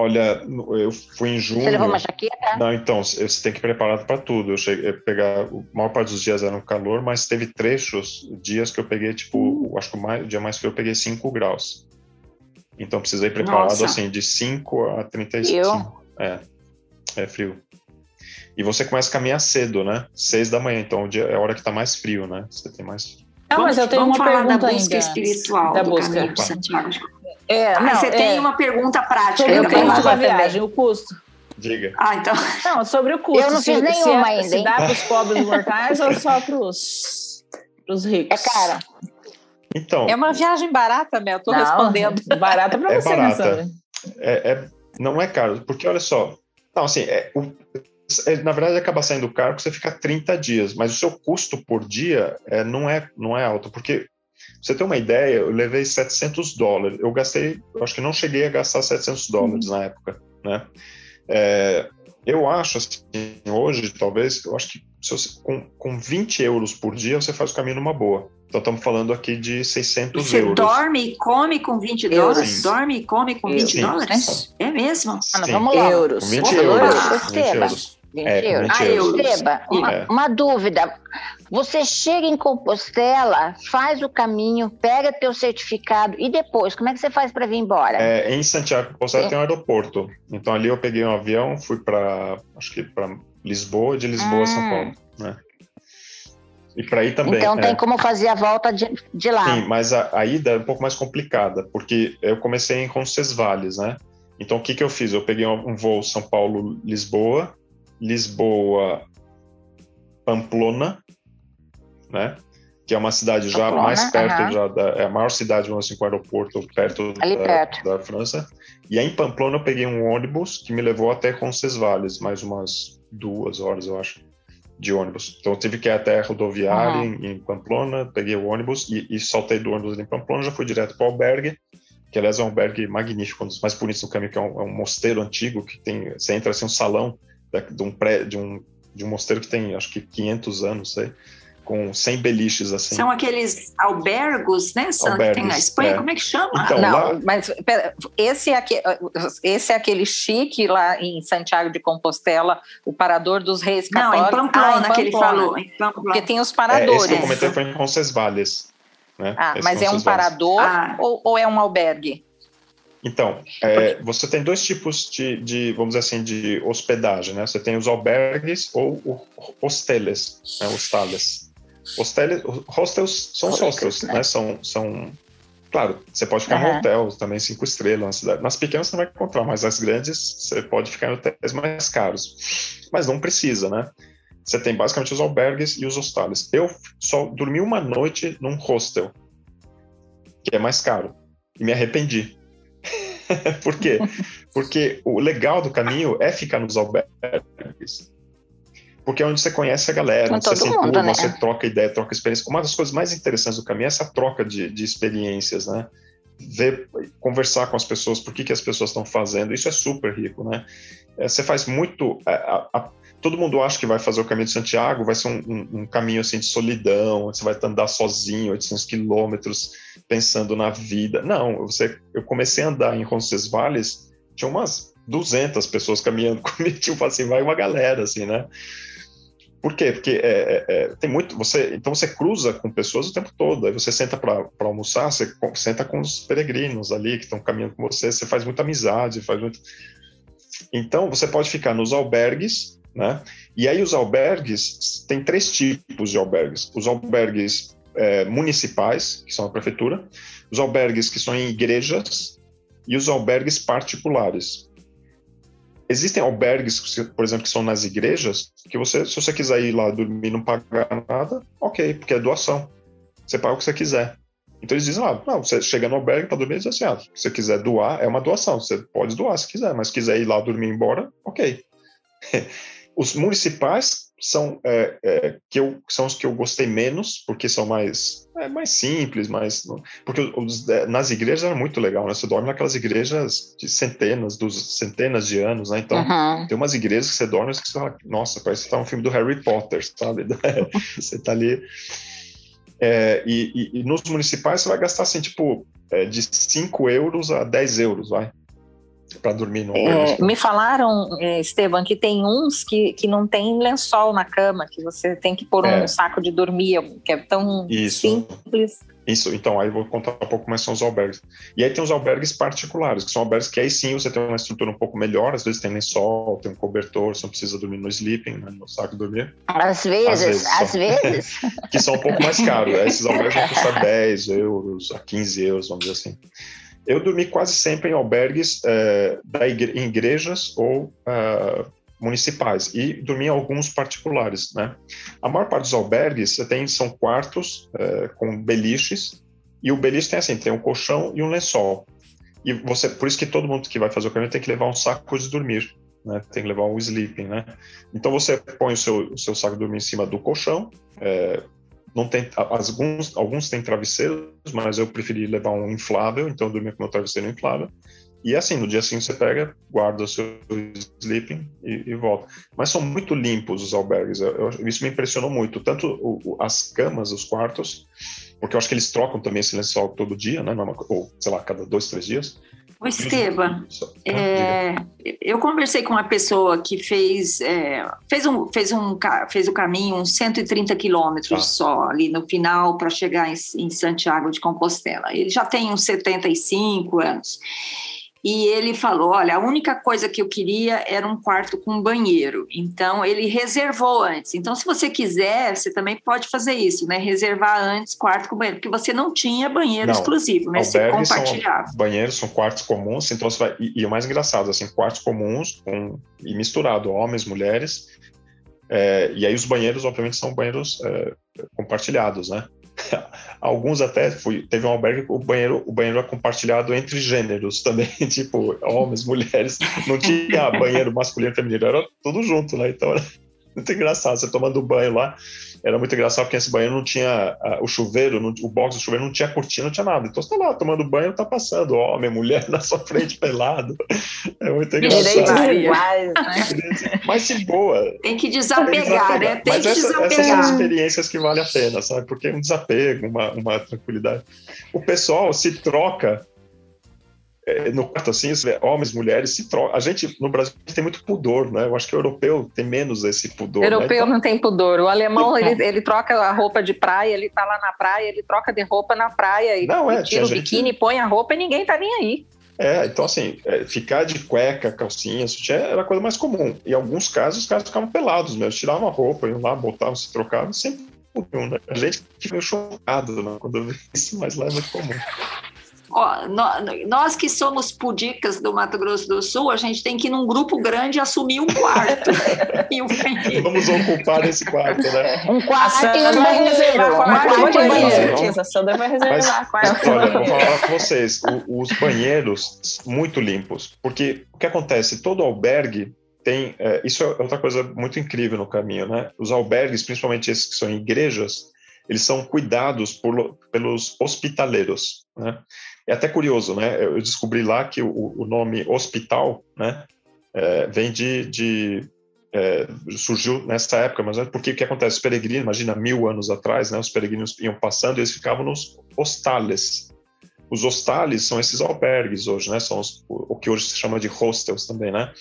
E: Olha, eu fui em junho.
B: Você levou uma jaqueta?
E: Não, então, você tem que ir preparado para tudo. Eu cheguei a pegar, a maior parte dos dias era no calor, mas teve trechos, dias que eu peguei, tipo, eu acho que o, mais, o dia mais frio eu peguei 5 graus. Então precisei ir preparado,
A: Nossa.
E: assim, de 5 a 35. É, é frio. E você começa a caminhar cedo, né? 6 da manhã, então o dia é a hora que tá mais frio, né? Você tem mais.
C: Não, mas eu tenho
A: vamos
C: uma
A: falar
C: pergunta
A: da busca
C: ainda.
A: espiritual
C: Da
A: do
C: busca.
A: caminho de Santiago.
C: É,
A: Ah,
C: não,
A: você
C: é,
A: tem uma pergunta prática.
C: sobre
A: eu
B: tenho uma
C: viagem, o custo.
E: Diga.
A: Ah, então.
C: Não, sobre o custo.
B: Eu não
C: se,
B: fiz nenhuma
C: se, é-
B: ainda,
C: Se
B: hein?
C: dá para os pobres mortais ou só para os
B: É
C: ricos?
B: cara.
E: Então,
D: É uma viagem barata, Mel, tô
C: Não,
D: respondendo.
C: Barata para
E: É
C: você, né,
E: barata. É, é- não é caro, porque olha só, não, assim, é, o- é, na verdade acaba saindo caro porque você fica 30 dias, mas o seu custo por dia é, não, é, não é alto, porque pra você ter uma ideia, eu levei 700 dólares, eu gastei, eu acho que não cheguei a gastar 700 dólares na época, né? É, eu acho, assim, hoje, talvez, eu acho que se você, com, com 20 euros por dia você faz o caminho numa boa. Então estamos falando aqui de 600
A: Você
E: euros.
A: dorme e come com 20
D: Euros.
A: dólares?
E: Sim.
A: Dorme e come com 20
E: Sim.
A: dólares? É mesmo?
B: Ah, vamos lá.
C: Euros.
E: Com 20
A: Ô,
E: euros.
A: ah,
E: 20
B: Esteban.
E: euros.
B: 20
E: É,
B: euros.
E: 20
A: Ah,
E: euros.
B: Uma,
E: É.
B: uma dúvida. Você chega em Compostela, faz o caminho, pega teu certificado e depois, como é que você faz para vir embora?
E: É, em Santiago de Compostela
B: É.
E: tem um aeroporto. Então ali eu peguei um avião, fui para acho que para Lisboa, de Lisboa a São
B: Hum.
E: Paulo, né? E para ir também.
B: então
E: é.
B: tem como fazer a volta de, de lá.
E: Sim, mas a, a ida é um pouco mais complicada, porque eu comecei em Roncesvalles, né? Então o que que eu fiz? Eu peguei um, um voo São Paulo Lisboa, Lisboa Pamplona, né? Que é uma cidade já
B: Pamplona,
E: mais perto
B: aham.
E: já da é a maior cidade, vamos assim, com o aeroporto perto, da,
B: perto.
E: da França. E aí em Pamplona eu peguei um ônibus que me levou até Roncesvalles, mais umas duas horas, eu acho, de ônibus. Então eu tive que ir até a rodoviária
B: Aham.
E: em, em Pamplona, peguei o ônibus e, e saltei do ônibus ali em Pamplona, já fui direto para o albergue, que aliás é um albergue magnífico, um dos mais bonitos do caminho, que é um, é um mosteiro antigo, que tem, você entra assim, um salão da- de um, pré, de, um, de um mosteiro que tem acho que 500 anos, sei, com 100 beliches assim.
A: São aqueles albergos, né, Sandra, que tem na
E: Albergues,
A: Espanha?
E: é.
A: Como é que chama?
E: Então,
D: não,
E: lá-
D: mas pera, esse, é aque- esse é aquele chique lá em Santiago de Compostela, o Parador dos Reis
A: Não,
D: Católicos.
A: em Pamplona,
D: Ah, em
A: que ele
D: Pamplona.
A: falou. Em Pamplona.
D: Porque tem os
E: É, esse
D: paradores.
E: que eu comentei foi em Roncesvalles. Né?
D: Ah,
E: Esse
D: mas é um parador
A: Ah.
D: ou, ou é um albergue?
E: Então, é, você tem dois tipos de, de, vamos dizer assim, de hospedagem, né? Você tem os albergues ou o hosteles, né? hostales. Hostels são os hostels, né? São, são, claro, você pode ficar
B: Aham.
E: em hotel também, cinco estrelas na cidade. Nas pequenas você não vai encontrar, mas nas grandes você pode ficar em hotéis mais caros. Mas não precisa, né? Você tem basicamente os albergues e os hostales. Eu só dormi uma noite num hostel, que é mais caro, e me arrependi. Por quê? Porque o legal do caminho é ficar nos albergues. Porque é onde você conhece a galera, onde você se enturma, né? você troca ideia, troca experiência. Uma das coisas mais interessantes do caminho é essa troca de, de experiências, né? Ver, conversar com as pessoas, por que, que as pessoas estão fazendo, isso é super rico, né? É, você faz muito. É, a, a, todo mundo acha que vai fazer o caminho de Santiago, vai ser um, um, um caminho assim de solidão, você vai andar sozinho 800 quilômetros, pensando na vida. Não, você, eu comecei a andar em Roncesvalles, tinha umas 200 pessoas caminhando comigo, tipo assim, vai uma galera, assim, né? Por quê? Porque é, é, é, tem muito. Você, então você cruza com pessoas o tempo todo. Aí você senta para almoçar, você senta com os peregrinos ali que estão caminhando com você, você faz muita amizade, faz muito. Então você pode ficar nos albergues, né? E aí os albergues tem três tipos de albergues: os albergues é, municipais, que são a prefeitura, os albergues que são em igrejas e os albergues particulares. Existem albergues, por exemplo, que são nas igrejas, que você, se você quiser ir lá dormir e não pagar nada, ok, porque é doação. Você paga o que você quiser. Então eles dizem, ah, não, você chega no albergue para dormir e diz assim, ah, se você quiser doar, é uma doação, você pode doar se quiser, mas se quiser ir lá dormir e embora, ok. Os municipais são, é, é, que eu, são os que eu gostei menos, porque são mais, é, mais simples, mais. Porque os, é, nas igrejas era muito legal, né? Você dorme naquelas igrejas de centenas, dos centenas de anos, né? Então, uhum. tem umas igrejas que você dorme e você fala, nossa, parece que tá um filme do Harry Potter, sabe? você tá ali. É, e, e, e, nos municipais você vai gastar assim, tipo, é, de 5 euros a 10 euros, vai para dormir no
D: é, Me falaram, é, Esteban, que tem uns que, que não tem lençol na cama, que você tem que pôr é. um saco de dormir, que é tão Isso. simples.
E: Isso, então aí vou contar um pouco mais são os albergues. E aí tem os albergues particulares, que são albergues que aí sim você tem uma estrutura um pouco melhor, às vezes tem lençol, tem um cobertor, você não precisa dormir no sleeping, né, no saco de dormir.
B: Às vezes, às vezes. Às vezes.
E: que são um pouco mais caros, esses albergues vão custar 10 euros a 15 euros, vamos dizer assim. Eu dormi quase sempre em albergues é, da igre em igrejas ou uh, municipais e dormi em alguns particulares, né? A maior parte dos albergues tem são quartos é, com beliches e o beliche tem assim tem um colchão e um lençol e você por isso que todo mundo que vai fazer o caminho tem que levar um saco de dormir, né? Tem que levar um sleeping, né? Então você põe o seu, o seu saco de dormir em cima do colchão, é, não tem alguns alguns têm travesseiros, mas eu preferi levar um inflável, então eu dormi com meu travesseiro inflável. E assim, no dia seguinte você pega, guarda o seu sleeping e, e volta. Mas são muito limpos os albergues. Eu, eu, isso me impressionou muito. Tanto o, o, as camas, os quartos, porque eu acho que eles trocam também esse lençol todo dia, né? Ou, sei lá, cada dois, três dias.
A: O Esteban, é, eu conversei com uma pessoa que fez, é, fez, um, fez, um, fez o caminho uns 130 quilômetros ah. só ali no final para chegar em, em Santiago de Compostela. Ele já tem uns 75 anos. E ele falou: Olha, a única coisa que eu queria era um quarto com banheiro. Então, ele reservou antes. Então, se você quiser, você também pode fazer isso, né? Reservar antes quarto com banheiro, porque você não tinha banheiro não, exclusivo, né? Você compartilhava.
E: São, banheiros são quartos comuns, então você vai. E, e, o mais engraçado, assim, quartos comuns com, e misturado, homens, mulheres. É, e aí os banheiros, obviamente, são banheiros é, compartilhados, né? Alguns até fui, teve um albergue o banheiro o banheiro é compartilhado entre gêneros também, tipo homens, mulheres, não tinha banheiro masculino e feminino, era tudo junto, né? Então era muito engraçado, você tomando banho lá, era muito engraçado porque esse banheiro não tinha uh, o chuveiro, não, o box do chuveiro não tinha cortina, não tinha nada. Então você tá lá tomando banho, tá passando homem, mulher na sua frente pelado. É muito engraçado.
B: Iguais, né?
E: Mas de boa.
A: Tem que desapegar, né? Tem
E: Mas
A: que
E: essa,
A: desapegar.
E: essas são experiências que valem a pena, sabe? Porque é um desapego, uma, uma tranquilidade. O pessoal se troca no quarto assim, homens, mulheres se trocam. A gente no Brasil tem muito pudor, né? Eu acho que o europeu tem menos esse pudor.
D: O né? europeu né? então... não tem pudor. O alemão ele, ele troca a roupa de praia, ele tá lá na praia, ele troca de roupa na praia e não, é, tira o gente... biquíni, põe a roupa e ninguém tá nem aí.
E: É, então assim, é, ficar de cueca, calcinha, sutiã era a coisa mais comum. Em alguns casos, os caras ficavam pelados mesmo, tiravam a roupa, iam lá, botavam, se trocavam, sempre comum, né? A gente ficou chocado né, quando eu vi isso, mas lá é muito comum.
A: Ó, nós que somos pudicas do Mato Grosso do Sul, a gente tem que ir num grupo grande assumir um quarto.
E: Vamos ocupar esse quarto, né?
B: Um quarto e um banheiro. Um quarto
C: banheiro. A Sandra vai reservar quarto.
E: Olha, vou falar com vocês, o, os banheiros muito limpos, porque o que acontece, todo albergue tem, é, isso é outra coisa muito incrível no caminho, né? Os albergues, principalmente esses que são igrejas, eles são cuidados por, pelos hospitaleiros, né? É até curioso, né? Eu descobri lá que o, o nome hospital, né, é, vem de, de é, surgiu nessa época, mas é porque o que acontece? Os peregrinos, imagina mil anos atrás, né? Os peregrinos iam passando e eles ficavam nos hostales. Os hostales são esses albergues hoje, né? São os, o que hoje se chama de hostels também, né?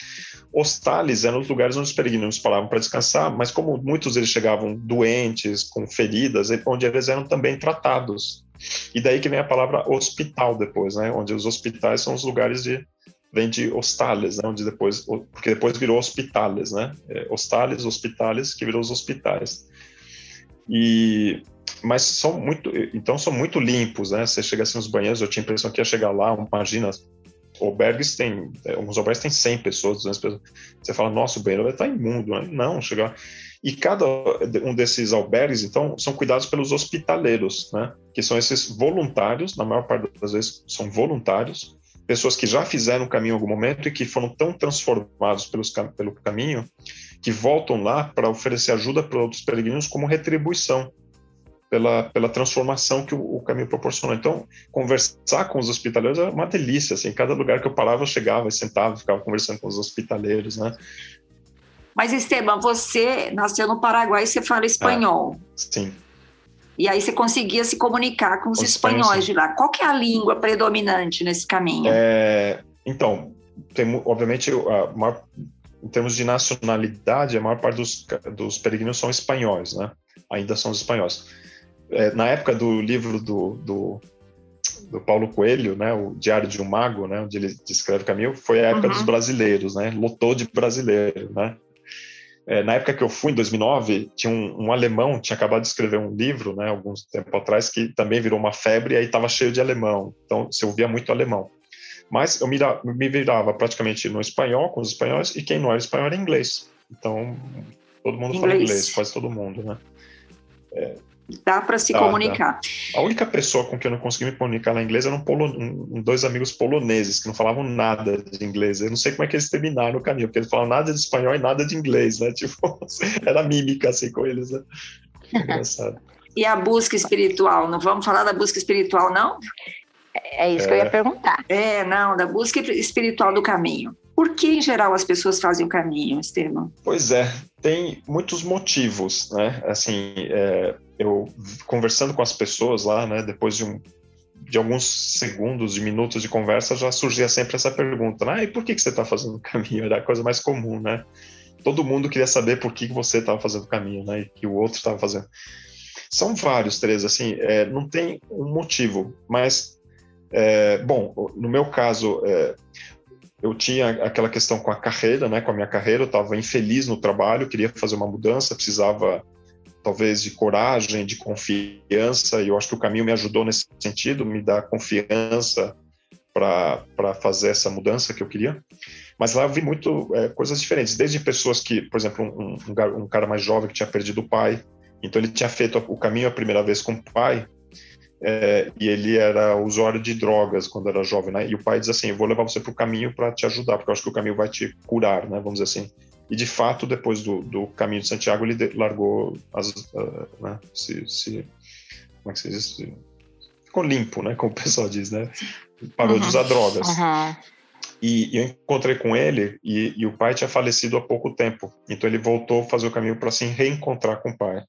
E: Hostales eram os lugares onde os peregrinos paravam para descansar, mas como muitos deles chegavam doentes, com feridas, onde eles eram também tratados. E daí que vem a palavra hospital depois, né? Onde os hospitais são os lugares de vem de hostales, né? Onde depois porque depois virou hospitales, né? É, hostales, hospitales, que virou os hospitais. E mas são muito, então são muito limpos, né? Você chega assim nos banheiros, eu tinha a impressão que ia chegar lá, imagina, albergues tem, é, alguns albergues tem 100 pessoas, 200 pessoas. Você fala, nossa, o banheiro vai estar imundo, né? Não, chegar e cada um desses albergues, então, são cuidados pelos hospitaleiros, né? Que são esses voluntários, na maior parte das vezes são voluntários, pessoas que já fizeram o caminho em algum momento e que foram tão transformados pelos, pelo caminho que voltam lá para oferecer ajuda para outros peregrinos como retribuição pela, pela transformação que o, o, caminho proporcionou. Então, conversar com os hospitaleiros era uma delícia. Assim, cada lugar que eu parava, eu chegava e sentava, ficava conversando com os hospitaleiros, né?
A: Mas, Esteban, você nasceu no Paraguai e você fala espanhol.
E: Ah, sim.
A: E aí você conseguia se comunicar com os, os espanhóis de lá. Qual que é a língua predominante nesse caminho?
E: É, então, tem, obviamente, a maior, em termos de nacionalidade, a maior parte dos, dos peregrinos são espanhóis, né? Ainda são os espanhóis. É, na época do livro do, do, do, Paulo Coelho, né, o Diário de um Mago, né, onde ele descreve o caminho, foi a época uhum. dos brasileiros, né? Lotou de brasileiro, né? É, na época que eu fui, em 2009, tinha um, um, alemão, tinha acabado de escrever um livro, né, alguns tempo atrás, que também virou uma febre e aí estava cheio de alemão. Então, se ouvia muito alemão. Mas eu me, me virava praticamente no espanhol, com os espanhóis, e quem não era espanhol era inglês. Então, todo mundo inglês. fala inglês, quase todo mundo, né?
A: É, Dá para se dá, comunicar.
E: Dá. A única pessoa com quem eu não consegui me comunicar na inglês eram um, dois amigos poloneses que não falavam nada de inglês. Eu não sei como é que eles terminaram o caminho, porque eles falavam nada de espanhol e nada de inglês, né? Tipo, era mímica assim com eles, né? Engraçado.
A: e a busca espiritual? Não vamos falar da busca espiritual, não?
B: É isso é. que eu ia é. perguntar.
A: É, não, da busca espiritual do caminho. Por que, em geral, as pessoas fazem o caminho, Estevam?
E: Pois é, tem muitos motivos, né? Assim, é, eu conversando com as pessoas lá, né, depois de, um, de alguns segundos, de minutos de conversa, já surgia sempre essa pergunta, né? ah, e por que, que você está fazendo o caminho? Era a coisa mais comum, né? Todo mundo queria saber por que, que você estava fazendo o caminho, né? E que o outro estava fazendo. São vários, Teresa, assim, é, não tem um motivo, mas, é, bom, no meu caso, é, eu tinha aquela questão com a carreira, né, com a minha carreira, eu estava infeliz no trabalho, queria fazer uma mudança, precisava talvez de coragem, de confiança, e eu acho que o caminho me ajudou nesse sentido, me dá confiança para fazer essa mudança que eu queria. Mas lá eu vi muito é, coisas diferentes, desde pessoas que, por exemplo, um, um, um, cara mais jovem que tinha perdido o pai, então ele tinha feito o caminho a primeira vez com o pai, é, e ele era usuário de drogas quando era jovem, né? E o pai diz assim: eu vou levar você para o caminho para te ajudar, porque eu acho que o caminho vai te curar, né? Vamos dizer assim. E de fato, depois do, do caminho de Santiago, ele largou as, uh, né? se, se, como é que se diz? Ficou limpo, né? Como o pessoal diz, né? Parou uhum. de usar drogas. Uhum. E, e, eu encontrei com ele e, e, o pai tinha falecido há pouco tempo. Então ele voltou a fazer o caminho para se reencontrar com o pai.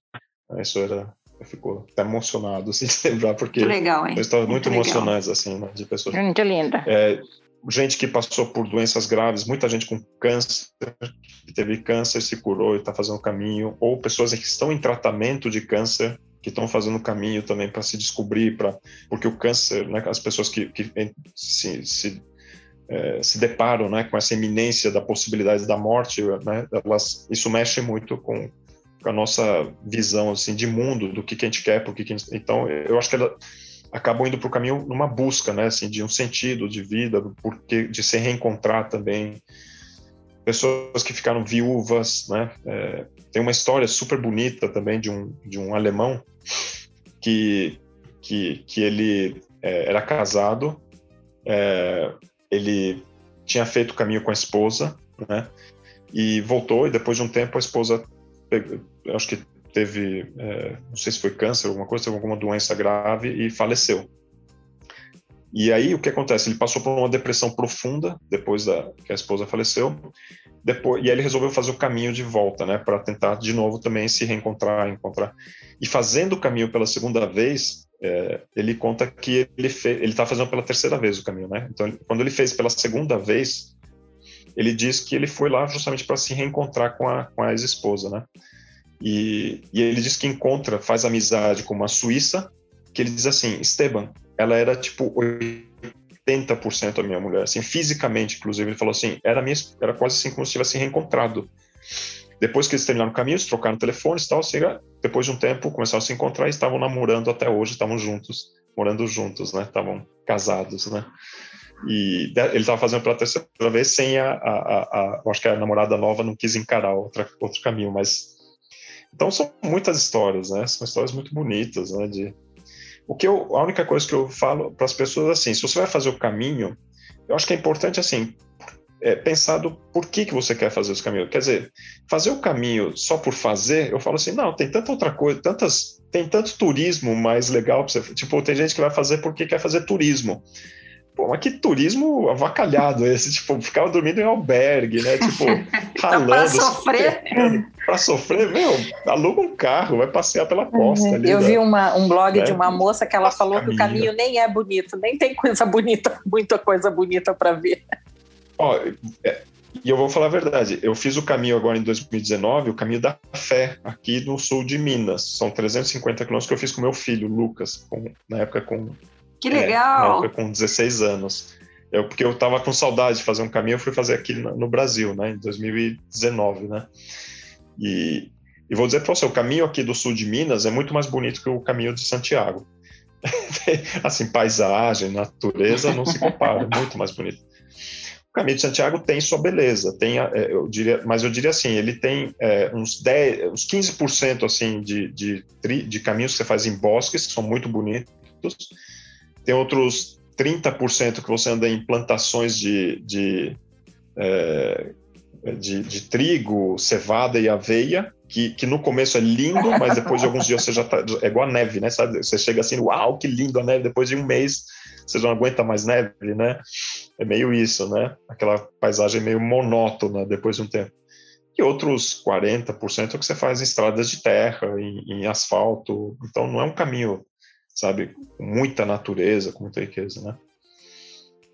E: Isso era eu fico até emocionado assim, de lembrar, porque
A: legal, hein?
E: histórias muito, muito emocionantes, assim, né, de pessoas.
B: Muito linda.
E: É, gente que passou por doenças graves, muita gente com câncer, que teve câncer, se curou e está fazendo caminho, ou pessoas que estão em tratamento de câncer, que estão fazendo caminho também para se descobrir, para porque o câncer, né, as pessoas que, que se, se, é, se deparam né, com essa iminência da possibilidade da morte, né, elas, isso mexe muito com, com a nossa visão assim de mundo, do que, que a gente quer, porque que gente... então eu acho que ela acabam indo para o caminho numa busca, né, assim, de um sentido de vida, porque de se reencontrar também. Pessoas que ficaram viúvas, né? É, tem uma história super bonita também de um, de um alemão que, que, que ele é, era casado, é, ele tinha feito o caminho com a esposa, né? E voltou, e depois de um tempo a esposa, acho que teve, é, não sei se foi câncer, alguma coisa, teve alguma doença grave e faleceu. E aí o que acontece? Ele passou por uma depressão profunda depois da que a esposa faleceu. Depois, e aí ele resolveu fazer o caminho de volta, né, para tentar de novo também se reencontrar, encontrar. E fazendo o caminho pela segunda vez, é, ele conta que ele ele está fazendo pela terceira vez o caminho, né? Então, quando ele fez pela segunda vez, ele diz que ele foi lá justamente para se reencontrar com a, com a ex-esposa, né? E, e, ele diz que encontra, faz amizade com uma suíça, que ele diz assim, Esteban, ela era tipo 80% a minha mulher, assim, fisicamente, inclusive, ele falou assim, era, minha, era quase assim como se tivesse reencontrado. Depois que eles terminaram o caminho, eles trocaram telefones e tal, assim, depois de um tempo começaram a se encontrar e estavam namorando até hoje, estavam juntos, morando juntos, né, estavam casados, né. E ele estava fazendo pela terceira vez sem a, a, a, a, acho que a namorada nova não quis encarar outra, outro caminho, mas então são muitas histórias, né? São histórias muito bonitas, né? De o que eu, a única coisa que eu falo para as pessoas assim, se você vai fazer o caminho, eu acho que é importante assim é, pensar do por que que você quer fazer os caminhos. Quer dizer, fazer o caminho só por fazer, eu falo assim, não, tem tanta outra coisa, tantas, tem tanto turismo mais legal para você. Tipo, tem gente que vai fazer porque quer fazer turismo. Pô, mas que turismo avacalhado esse, tipo, ficava dormindo em albergue, né? Tipo, ralando.
A: pra sofrer.
E: Pra sofrer, meu, aluga um carro, vai passear pela costa.
D: Uhum.
E: Ali
D: Eu
E: da,
D: vi uma, um blog
E: né?
D: de uma moça que ela
E: Passa
D: falou que o
E: caminho.
D: caminho nem é bonito, nem tem coisa bonita, muita coisa bonita para ver.
E: Ó, é, e eu vou falar a verdade, eu fiz o caminho agora em 2019, o caminho da fé, aqui no sul de Minas. São 350 quilômetros que eu fiz com meu filho, Lucas, com- na época com
A: Que
E: É,
A: legal.
E: época com 16 anos. Eu, porque eu tava com saudade de fazer um caminho, eu fui fazer aqui no, Brasil, né, em 2019, né? E, e vou dizer para você, o caminho aqui do sul de Minas é muito mais bonito que o caminho de Santiago. assim, paisagem, natureza não se compara, é muito mais bonito. O caminho de Santiago tem sua beleza, tem, é, eu diria, mas eu diria assim, ele tem é, uns 10, uns 15% assim de, de, de caminhos que você faz em bosques, que são muito bonitos, tem outros 30% que você anda em plantações de, de, é, de, de trigo, cevada e aveia, que, que no começo é lindo, mas depois de alguns dias você já tá. É igual a neve, né? Sabe? Você chega assim, uau, que lindo a neve. Depois de um mês você não aguenta mais neve, né? É meio isso, né? Aquela paisagem meio monótona depois de um tempo. E outros 40% é que você faz em estradas de terra, em, em asfalto. Então não é um caminho sabe, com muita natureza, com muita riqueza, né?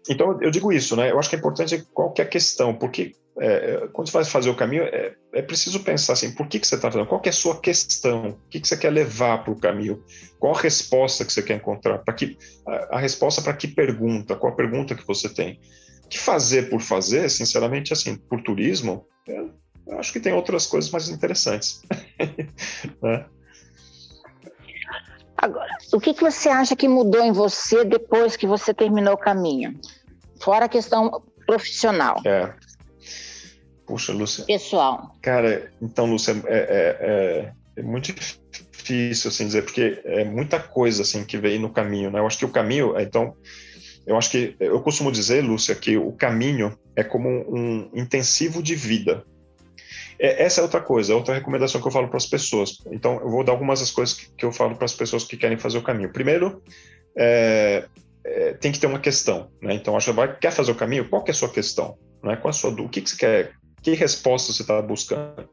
E: Então eu digo isso, né? Eu acho que é importante qual é a questão, porque é, quando você vai fazer o caminho, é, é preciso pensar assim, por que, que você está fazendo? Qual é a sua questão? O que, que você quer levar para o caminho? Qual a resposta que você quer encontrar? Para que a, a resposta para que pergunta? Qual a pergunta que você tem? Que fazer por fazer, sinceramente, assim, por turismo, é, eu acho que tem outras coisas mais interessantes. né?
B: Agora, o que, que você acha que mudou em você depois que você terminou o caminho? Fora a questão profissional,
E: É. Puxa, Lúcia,
B: pessoal.
E: Cara, então, Lúcia, é, é, é, é muito difícil assim dizer, porque é muita coisa assim que veio no caminho, né? Eu acho que o caminho, então, eu acho que eu costumo dizer, Lúcia, que o caminho é como um intensivo de vida. É, essa é outra coisa, é outra recomendação que eu falo para as pessoas. Então, eu vou dar algumas das coisas que, que eu falo para as pessoas que querem fazer o caminho. Primeiro, é, é, tem que ter uma questão, né? Então, acho que quer fazer o caminho? Qual é a sua questão? Né? Qual a sua, o que, que você quer? Que resposta você está buscando?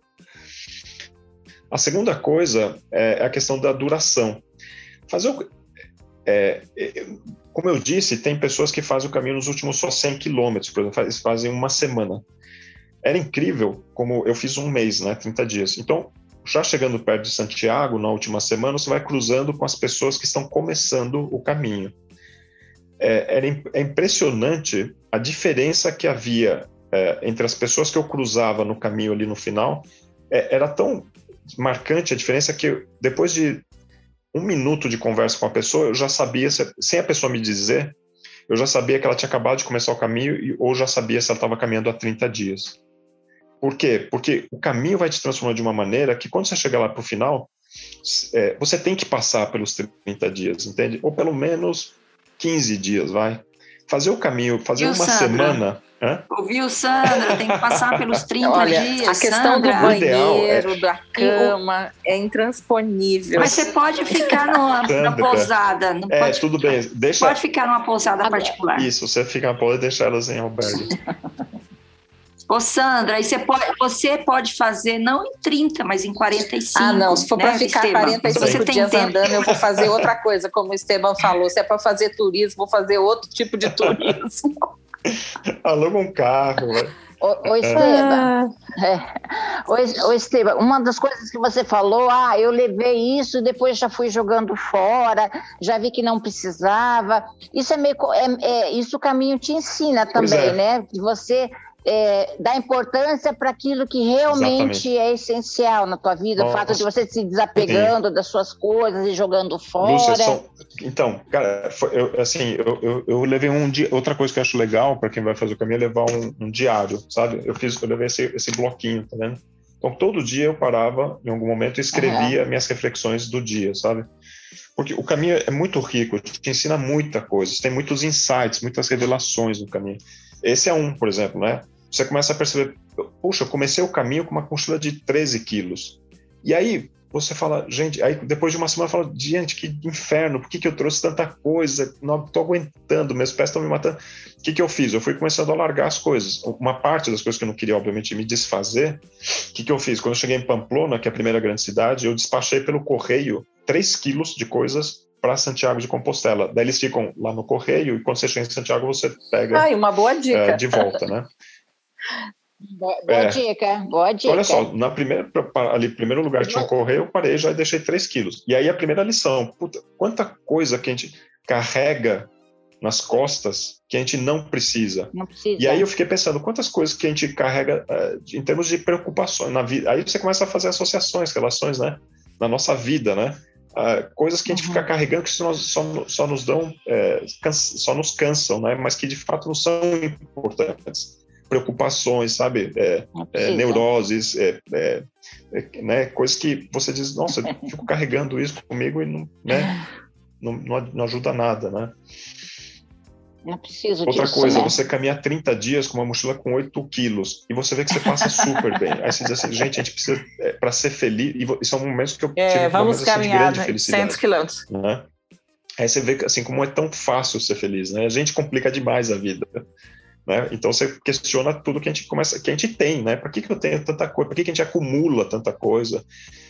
E: A segunda coisa é a questão da duração. Fazer o, é, é, como eu disse, tem pessoas que fazem o caminho nos últimos só 100 quilômetros, por exemplo, fazem uma semana. Era incrível como eu fiz um mês, né, 30 dias. Então, já chegando perto de Santiago, na última semana, você vai cruzando com as pessoas que estão começando o caminho. É, era, é impressionante a diferença que havia é, entre as pessoas que eu cruzava no caminho ali no final. É, era tão marcante a diferença que depois de um minuto de conversa com a pessoa, eu já sabia, sem a pessoa me dizer, eu já sabia que ela tinha acabado de começar o caminho ou já sabia se ela estava caminhando há 30 dias. Por quê? Porque o caminho vai te transformar de uma maneira que quando você chegar lá para o final, é, você tem que passar pelos 30 dias, entende? Ou pelo menos 15 dias, vai. Fazer o caminho, fazer uma Sandra? semana.
A: Hã? Ouviu, Sandra? Tem que passar pelos 30 Olha, dias.
D: A questão
A: Sandra.
D: do banheiro, é... da cama, é intransponível.
A: Mas você pode ficar numa, na pousada. Não
E: é,
A: pode
E: tudo
A: ficar,
E: bem. Deixa...
A: Pode ficar numa pousada particular.
E: Isso, você fica na pousada e deixar elas em albergue.
A: Ô, Sandra, aí você pode, você pode fazer não em 30, mas em 45.
D: Ah, não. Se for né, para ficar Esteban? 45 você dias tempo. andando, eu vou fazer outra coisa, como o Esteban falou. Se é para fazer turismo, vou fazer outro tipo de turismo.
E: Aluga um carro.
B: Ô, Esteban, é. ô, Esteban, uma das coisas que você falou, ah, eu levei isso, depois já fui jogando fora, já vi que não precisava. Isso é meio, é, é isso o caminho te ensina também, é. né? Que você é, dar importância para aquilo que realmente Exatamente. é essencial na tua vida, o fato de você se desapegando das suas coisas e jogando fora. Lúcia, só...
E: Então, cara, eu, assim, eu, eu, eu, levei um dia. Outra coisa que eu acho legal para quem vai fazer o caminho é levar um, um, diário, sabe? Eu fiz, eu levei esse, esse bloquinho, tá vendo? Então, todo dia eu parava em algum momento e escrevia uhum. minhas reflexões do dia, sabe? Porque o caminho é muito rico, te ensina muita coisa, tem muitos insights, muitas revelações no caminho. Esse é um, por exemplo, né? Você começa a perceber, puxa, eu comecei o caminho com uma mochila de 13 quilos. E aí você fala, gente, aí depois de uma semana fala, gente, que inferno, por que, que eu trouxe tanta coisa? Não estou aguentando, meus pés estão me matando. O que, que eu fiz? Eu fui começando a largar as coisas. Uma parte das coisas que eu não queria, obviamente, me desfazer, o que, que eu fiz? Quando eu cheguei em Pamplona, que é a primeira grande cidade, eu despachei pelo correio 3 quilos de coisas para Santiago de Compostela. Daí eles ficam lá no correio e quando você chega em Santiago você pega
D: Ai, uma boa dica. É,
E: de volta, né?
B: Boa, boa é. dica, boa dica.
E: Olha só, na primeira, ali, primeiro lugar que tinha um correio, eu parei já deixei 3 quilos. E aí a primeira lição, puta, quanta coisa que a gente carrega nas costas que a gente não precisa.
B: Não precisa.
E: E aí eu fiquei pensando, quantas coisas que a gente carrega uh, em termos de preocupações na vida. Aí você começa a fazer associações, relações, né? Na nossa vida, né? Uh, coisas que a gente uhum. fica carregando que só, só, só nos dão, é, cansa, só nos cansam, né? Mas que de fato não são importantes preocupações, sabe? É, é, neuroses, é, é, é, né? coisas que você diz, nossa, eu fico carregando isso comigo e não, né? não, não ajuda nada, né?
B: Não preciso
E: Outra coisa,
B: né?
E: você caminha 30 dias com uma mochila com 8 quilos e você vê que você passa super bem. Aí você diz assim, gente, a gente precisa, é, para ser feliz, e são momentos que eu
D: é, tive vamos momentos, caminhar assim, de grande felicidade. 100 quilômetros.
E: Né? Aí você vê assim como é tão fácil ser feliz, né? A gente complica demais a vida. Né? Então você questiona tudo que a gente começa, que a gente tem, né? Por que, que eu tenho tanta coisa? Por que, que a gente acumula tanta coisa?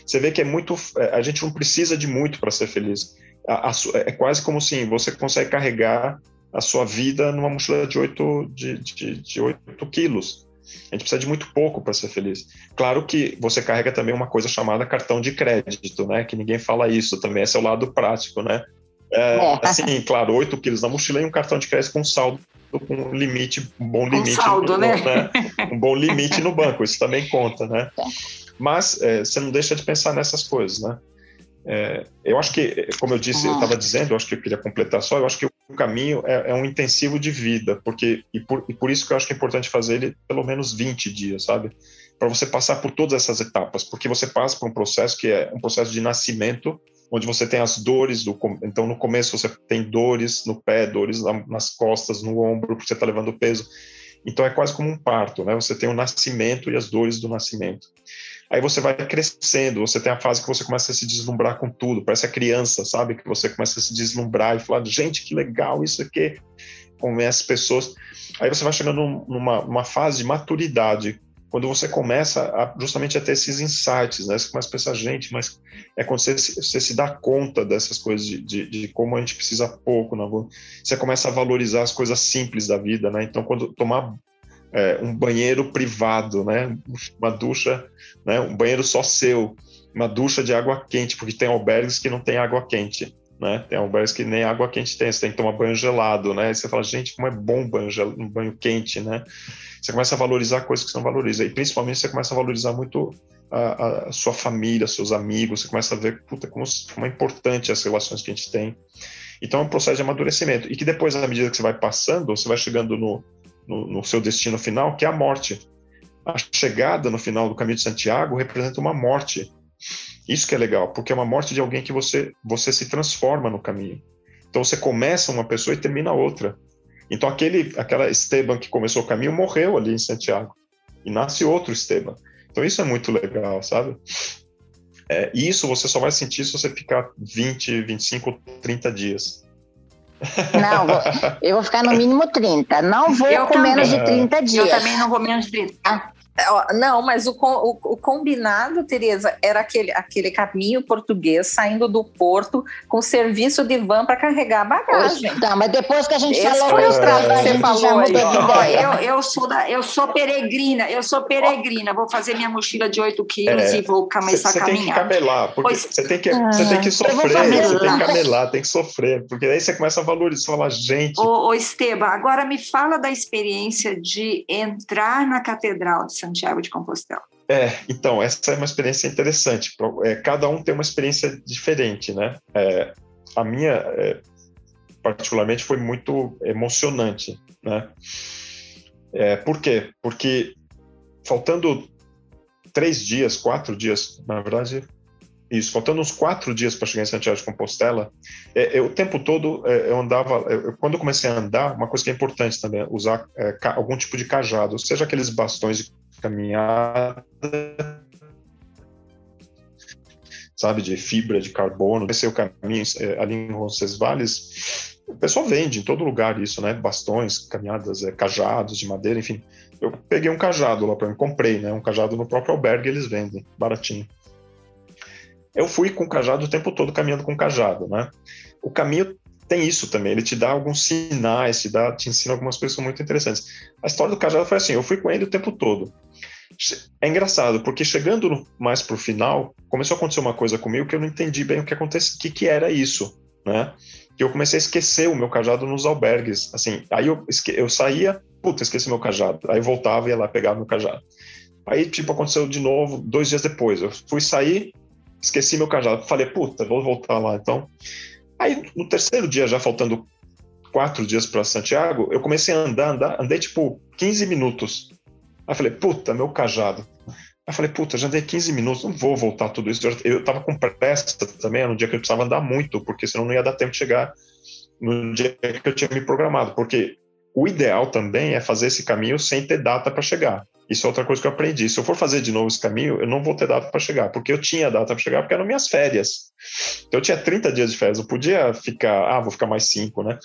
E: Você vê que é muito, é, a gente não precisa de muito para ser feliz. A, a, é quase como assim, você consegue carregar a sua vida numa mochila de 8, de, de, de 8 quilos. A gente precisa de muito pouco para ser feliz. Claro que você carrega também uma coisa chamada cartão de crédito, né? Que ninguém fala isso também, esse é o lado prático, né? É, é. Assim, claro, 8 quilos na mochila e um cartão de crédito com saldo com um limite, um bom limite. Um
A: saldo, no, né?
E: né? Um bom limite no banco, isso também conta, né? Mas é, você não deixa de pensar nessas coisas, né? É, eu acho que, como eu disse, eu estava dizendo, eu acho que eu queria completar só, eu acho que o caminho é, é um intensivo de vida, porque e por, e por isso que eu acho que é importante fazer ele pelo menos 20 dias, sabe? Para você passar por todas essas etapas, porque você passa por um processo que é um processo de nascimento, onde você tem as dores do então no começo você tem dores no pé, dores nas costas, no ombro, porque você está levando peso. Então é quase como um parto, né? Você tem o nascimento e as dores do nascimento. Aí você vai crescendo, você tem a fase que você começa a se deslumbrar com tudo, parece a criança, sabe? Que você começa a se deslumbrar e falar, gente, que legal isso aqui, com as pessoas. Aí você vai chegando numa, numa fase de maturidade, quando você começa a, justamente a ter esses insights, né? Você começa a pensar, gente, mas é quando você, você se dá conta dessas coisas, de, de, de como a gente precisa pouco, né? você começa a valorizar as coisas simples da vida, né? Então, quando tomar é, um banheiro privado, né? Uma ducha, né? Um banheiro só seu, uma ducha de água quente, porque tem albergues que não tem água quente. Né? Tem albergues que nem água quente tem, você tem que tomar banho gelado, né? E você fala, gente, como é bom banho, um banho quente, né? Você começa a valorizar coisas que você não valoriza. E principalmente você começa a valorizar muito a, a sua família, seus amigos, você começa a ver, puta, como, como é importante as relações que a gente tem. Então é um processo de amadurecimento. E que depois, à medida que você vai passando, você vai chegando no, no, no seu destino final, que é a morte. A chegada no final do caminho de Santiago representa uma morte isso que é legal, porque é uma morte de alguém que você, você se transforma no caminho. Então você começa uma pessoa e termina outra. Então aquele, aquela Esteban que começou o caminho morreu ali em Santiago e nasce outro Esteban. Então isso é muito legal, sabe? É, e isso você só vai sentir se você ficar 20, 25, 30 dias.
B: Não, vou, eu vou ficar no mínimo 30. Não vou eu com também. menos de 30 dias.
A: Eu também não vou menos de 30. Ah,
D: não, mas o, o, o, combinado, Tereza, era aquele, aquele caminho português saindo do porto com serviço de van para carregar a bagagem.
B: Tá, mas depois que a gente Esse falou
D: foi o que você falou aí.
A: Eu, eu, sou da, eu sou peregrina, eu sou peregrina. Vou fazer minha mochila de 8 quilos é, e vou começar
E: cê,
A: a caminhar.
E: Você tem que camelar, porque você tem que, ah, tem que sofrer, você tem que camelar, tem que sofrer, porque aí você começa a valorizar, falar, gente...
A: Ô, ô Esteban, agora me fala da experiência de entrar na Catedral de Santiago de Compostela.
E: É, então, essa é uma experiência interessante. É, cada um tem uma experiência diferente, né? É, a minha, é, particularmente, foi muito emocionante, né? É, por quê? Porque faltando três dias, quatro dias, na verdade, isso, faltando uns quatro dias para chegar em Santiago de Compostela, é, o tempo todo é, eu andava. Eu, quando eu comecei a andar, uma coisa que é importante também é usar é, algum tipo de cajado, seja aqueles bastões de caminhada, sabe, de fibra de carbono. Esse é o caminho é, ali em Roncesvalles. O pessoal vende em todo lugar isso, né? Bastões, caminhadas, é, cajados de madeira, enfim. Eu peguei um cajado lá para mim, comprei, né? Um cajado no próprio albergue eles vendem, baratinho. Eu fui com o cajado o tempo todo caminhando com o cajado, né? O caminho tem isso também, ele te dá alguns sinais, te, dá, te ensina algumas coisas muito interessantes. A história do cajado foi assim, eu fui com ele o tempo todo. É engraçado, porque chegando mais pro final, começou a acontecer uma coisa comigo que eu não entendi bem o que aconteceu, o que, que era isso, né? Que eu comecei a esquecer o meu cajado nos albergues, assim, aí eu, eu saía, puta, esqueci meu cajado, aí voltava e ia lá pegar meu cajado. Aí, tipo, aconteceu de novo dois dias depois, eu fui sair, esqueci meu cajado, falei, puta, vou voltar lá, então... Aí, no terceiro dia, já faltando quatro dias para Santiago, eu comecei a andar, andar, andei tipo 15 minutos. Aí falei, puta, meu cajado. Aí falei, puta, já andei 15 minutos, não vou voltar tudo isso. Eu tava com pressa também, era um dia que eu precisava andar muito, porque senão não ia dar tempo de chegar no dia que eu tinha me programado. Porque o ideal também é fazer esse caminho sem ter data para chegar. Isso é outra coisa que eu aprendi. Se eu for fazer de novo esse caminho, eu não vou ter data para chegar, porque eu tinha data para chegar, porque eram minhas férias. Então eu tinha 30 dias de férias, eu podia ficar, ah, vou ficar mais 5, né?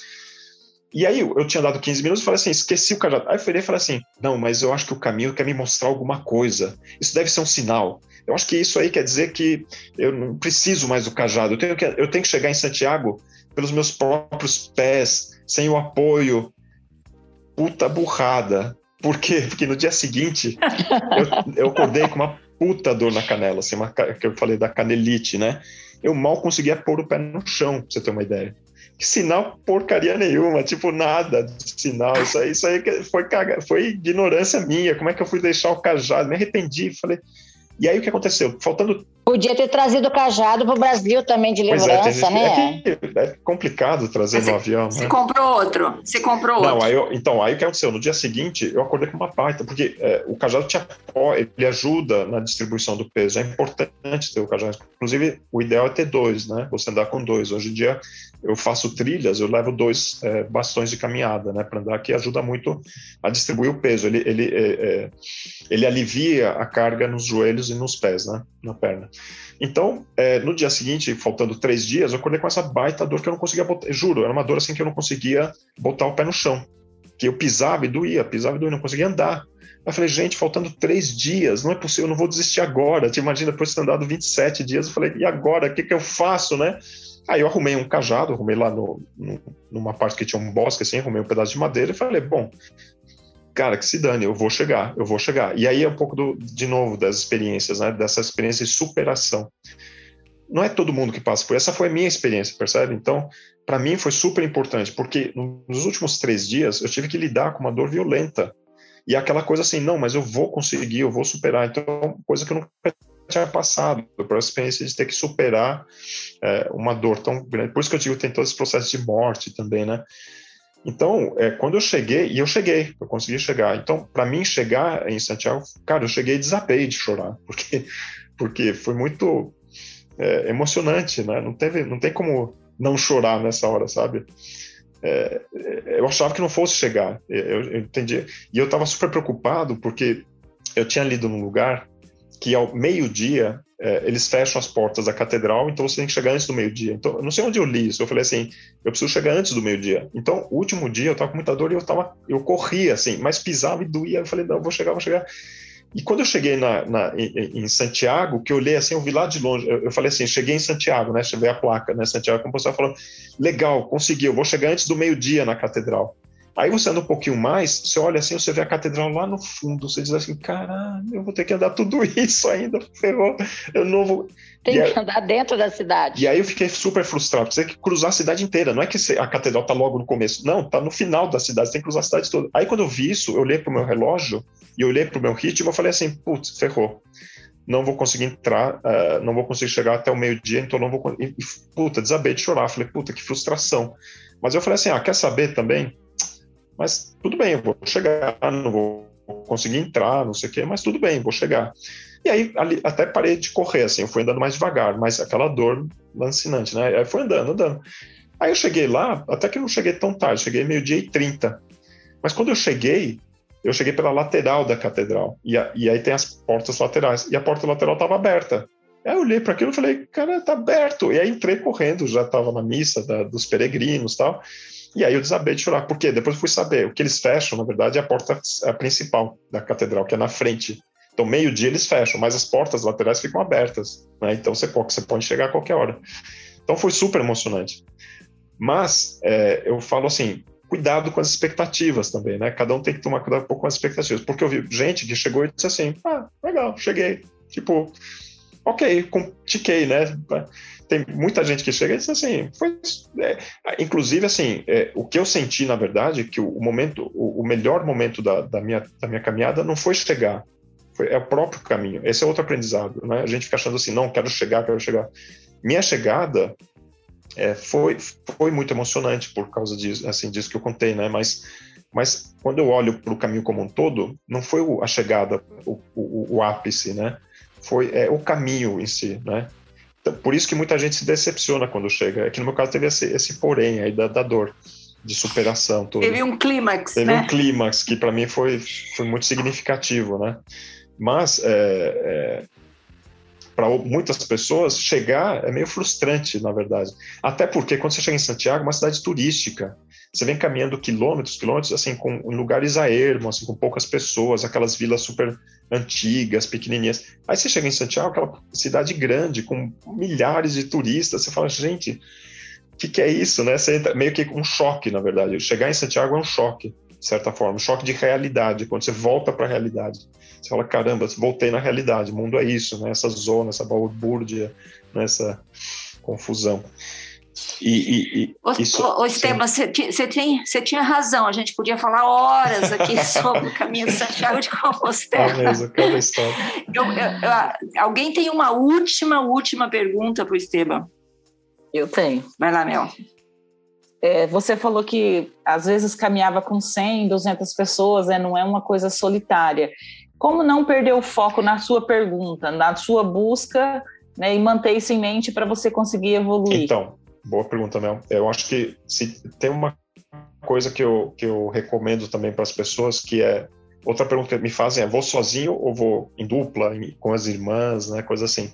E: E aí eu tinha dado 15 minutos e falei assim, esqueci o cajado. Aí eu falei, falei assim, não, mas eu acho que o caminho quer me mostrar alguma coisa. Isso deve ser um sinal. Eu acho que isso aí quer dizer que eu não preciso mais do cajado. Eu tenho que, eu tenho que chegar em Santiago pelos meus próprios pés, sem o apoio. Puta burrada. Por quê? Porque no dia seguinte eu, eu acordei com uma puta dor na canela, assim, uma, que eu falei da canelite, né? Eu mal conseguia pôr o pé no chão, pra você ter uma ideia sinal porcaria nenhuma, tipo nada de sinal. Isso aí, isso aí foi, caga, foi ignorância minha. Como é que eu fui deixar o cajado? Me arrependi. Falei. E aí o que aconteceu? Faltando
B: Podia ter trazido o cajado para o Brasil também de lembrança, é, né?
E: É, é, complicado trazer no avião.
A: Você
E: né?
A: comprou outro. Você comprou outro.
E: Não, aí eu, então, aí o que aconteceu? No dia seguinte, eu acordei com uma baita, porque é, o cajado tinha pó, ele ajuda na distribuição do peso. É importante ter o cajado. Inclusive, o ideal é ter dois, né? Você andar com dois. Hoje em dia, eu faço trilhas, eu levo dois é, bastões de caminhada, né? Para andar, que ajuda muito a distribuir o peso. Ele, ele, é, é, ele alivia a carga nos joelhos e nos pés, né? Na perna. Então, é, no dia seguinte, faltando três dias, eu acordei com essa baita dor que eu não conseguia botar. Juro, era uma dor assim que eu não conseguia botar o pé no chão. Que eu pisava e doía, pisava e doía, não conseguia andar. Eu falei, gente, faltando três dias, não é possível, eu não vou desistir agora. Te imagina, depois de ter andado 27 dias, eu falei, e agora? O que, que eu faço, né? Aí eu arrumei um cajado, arrumei lá no, no, numa parte que tinha um bosque, assim, arrumei um pedaço de madeira e falei, bom, cara, que se dane, eu vou chegar, eu vou chegar. E aí é um pouco do, de novo das experiências, né? Dessa experiência de superação. não é todo mundo que passa por essa foi a minha experiência, percebe? Então, para mim foi super importante, porque nos últimos três dias eu tive que lidar com uma dor violenta e aquela coisa assim, não, mas eu vou conseguir, eu vou superar. Então, coisa que eu nunca tinha passado, por a experiência de ter que superar é, uma dor tão grande. Por isso que eu digo tem todo esse processo de morte também, né? Então, é, quando eu cheguei, e eu cheguei, eu consegui chegar. Então, para mim chegar em Santiago, cara, eu cheguei e desabei de chorar, porque, porque foi muito é, emocionante, né? Não, teve, não tem como não chorar nessa hora, sabe? É, eu achava que não fosse chegar, eu, eu entendi. E eu estava super preocupado porque eu tinha lido num lugar que ao meio-dia é, eles fecham as portas da catedral, então você tem que chegar antes do meio-dia. Então, eu não sei onde eu li isso, eu falei assim, eu preciso chegar antes do meio-dia. Então, o último dia eu estava com muita dor e eu tava, eu corria assim, mas pisava e doía. Eu falei, não, vou chegar, vou chegar. E quando eu cheguei na, na em, em, Santiago, que eu olhei assim, eu vi lá de longe, eu, eu falei assim, cheguei em Santiago, né? Cheguei a placa, né? Santiago, pessoal falou, legal, consegui, eu vou chegar antes do meio-dia na catedral. Aí você anda um pouquinho mais, você olha assim, você vê a catedral lá no fundo, você diz assim, caralho, eu vou ter que andar tudo isso ainda, ferrou, eu não vou...
B: Tem e que aí, andar dentro da cidade.
E: E aí eu fiquei super frustrado, você tem que cruzar a cidade inteira, não é que a catedral tá logo no começo, não, tá no final da cidade, você tem que cruzar a cidade toda. Aí quando eu vi isso, eu olhei pro meu relógio, e eu olhei pro meu ritmo, eu falei assim, putz, ferrou não vou conseguir entrar, uh, não vou conseguir chegar até o meio-dia, então não vou. E, puta, desabei de chorar. Falei, puta, que frustração. Mas eu falei assim: ah, quer saber também? Mas tudo bem, eu vou chegar, não vou conseguir entrar, não sei o quê, mas tudo bem, vou chegar. E aí ali, até parei de correr, assim, eu fui andando mais devagar, mas aquela dor lancinante, né? Aí foi andando, andando. Aí eu cheguei lá, até que não cheguei tão tarde, cheguei meio-dia e trinta. Mas quando eu cheguei, eu cheguei pela lateral da catedral. E, a, e aí tem as portas laterais. E a porta lateral estava aberta. Aí eu olhei para aquilo e falei, cara, tá aberto. E aí entrei correndo, já estava na missa da, dos peregrinos tal. E aí eu desabei de chorar, porque depois eu fui saber, o que eles fecham, na verdade, é a porta a principal da catedral, que é na frente. Então, meio-dia eles fecham, mas as portas laterais ficam abertas, né? Então você pode, você pode chegar a qualquer hora. Então foi super emocionante. Mas é, eu falo assim, cuidado com as expectativas também, né? Cada um tem que tomar cuidado um pouco com as expectativas, porque eu vi gente que chegou e disse assim, ah, legal, cheguei, tipo, ok, tiquei, né? Tem muita gente que chega e diz assim, foi, é, inclusive assim, é, o que eu senti na verdade, que o, momento, o, o, melhor momento da, da, minha, da minha caminhada não foi chegar, foi, é o próprio caminho. Esse é outro aprendizado, né? A gente fica achando assim, não, quero chegar, quero chegar. Minha chegada é, foi, foi muito emocionante por causa disso, assim, disso que eu contei, né? Mas, mas quando eu olho para o caminho como um todo, não foi a chegada, o, o, o ápice, né? Foi é, o caminho em si, né? Então, por isso que muita gente se decepciona quando chega. É que no meu caso teve esse, esse porém aí da, da dor de superação. Toda.
A: Teve um clímax,
E: Teve
A: né?
E: um clímax que para mim foi, foi muito significativo, né? Mas é, é, para muitas pessoas chegar é meio frustrante, na verdade. Até porque quando você chega em Santiago, é uma cidade turística. Você vem caminhando quilômetros, quilômetros, assim, com lugares a ermo, assim, com poucas pessoas, aquelas vilas super antigas, pequenininhas. Aí você chega em Santiago, aquela cidade grande, com milhares de turistas, você fala, gente, o que, que, é isso, né? Você entra, meio que um choque, na verdade. Chegar em Santiago é um choque, de certa forma, um choque de realidade, quando você volta para a realidade. Você fala, caramba, voltei na realidade, o mundo é isso, né? Essa zona, essa balbúrdia, né? essa confusão. E, e, e
A: ô, isso, ô, Esteban, você tinha, tinha razão, a gente podia falar horas aqui sobre o caminho de Santiago de Compostela.
E: É mesmo, cada história.
A: Eu, eu, eu, alguém tem uma última, última pergunta para o Esteban?
D: Eu tenho.
A: Vai lá, Mel.
D: É, você falou que às vezes caminhava com 100, 200 pessoas, né? não é uma coisa solitária. Como não perder o foco na sua pergunta, na sua busca né, e manter isso em mente para você conseguir evoluir?
E: Então, Boa pergunta, Mel. Eu acho que se tem uma coisa que eu, que eu recomendo também para as pessoas, que é outra pergunta que me fazem é: vou sozinho ou vou em dupla, com as irmãs, né? Coisa assim.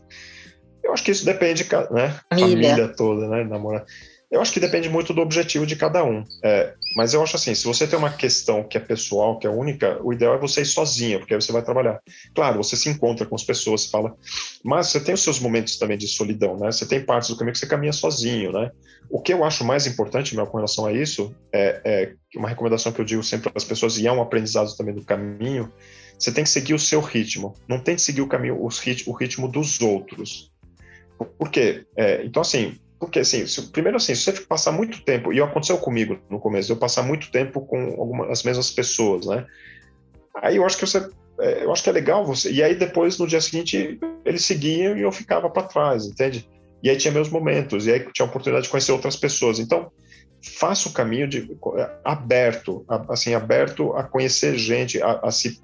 E: Eu acho que isso depende, né?
D: Família,
E: Família toda, né? Namorada. Eu acho que depende muito do objetivo de cada um. É, mas eu acho assim, se você tem uma questão que é pessoal, que é única, o ideal é você ir sozinha, porque aí você vai trabalhar. Claro, você se encontra com as pessoas, fala, mas você tem os seus momentos também de solidão, né? Você tem partes do caminho que você caminha sozinho, né? O que eu acho mais importante, meu, com relação a isso, é, é uma recomendação que eu digo sempre para as pessoas, e é um aprendizado também do caminho, você tem que seguir o seu ritmo. Não tem que seguir o caminho, o ritmo dos outros Por quê? É, então, assim, porque assim, se, primeiro assim, se você passar muito tempo, e aconteceu comigo no começo, eu passar muito tempo com algumas, as mesmas pessoas, né? Aí eu acho que você, é, eu acho que é legal você. E aí depois no dia seguinte eles seguiam e eu ficava para trás, entende? E aí tinha meus momentos, e aí tinha a oportunidade de conhecer outras pessoas. Então, faça o caminho de aberto, assim, aberto a conhecer gente, a, a se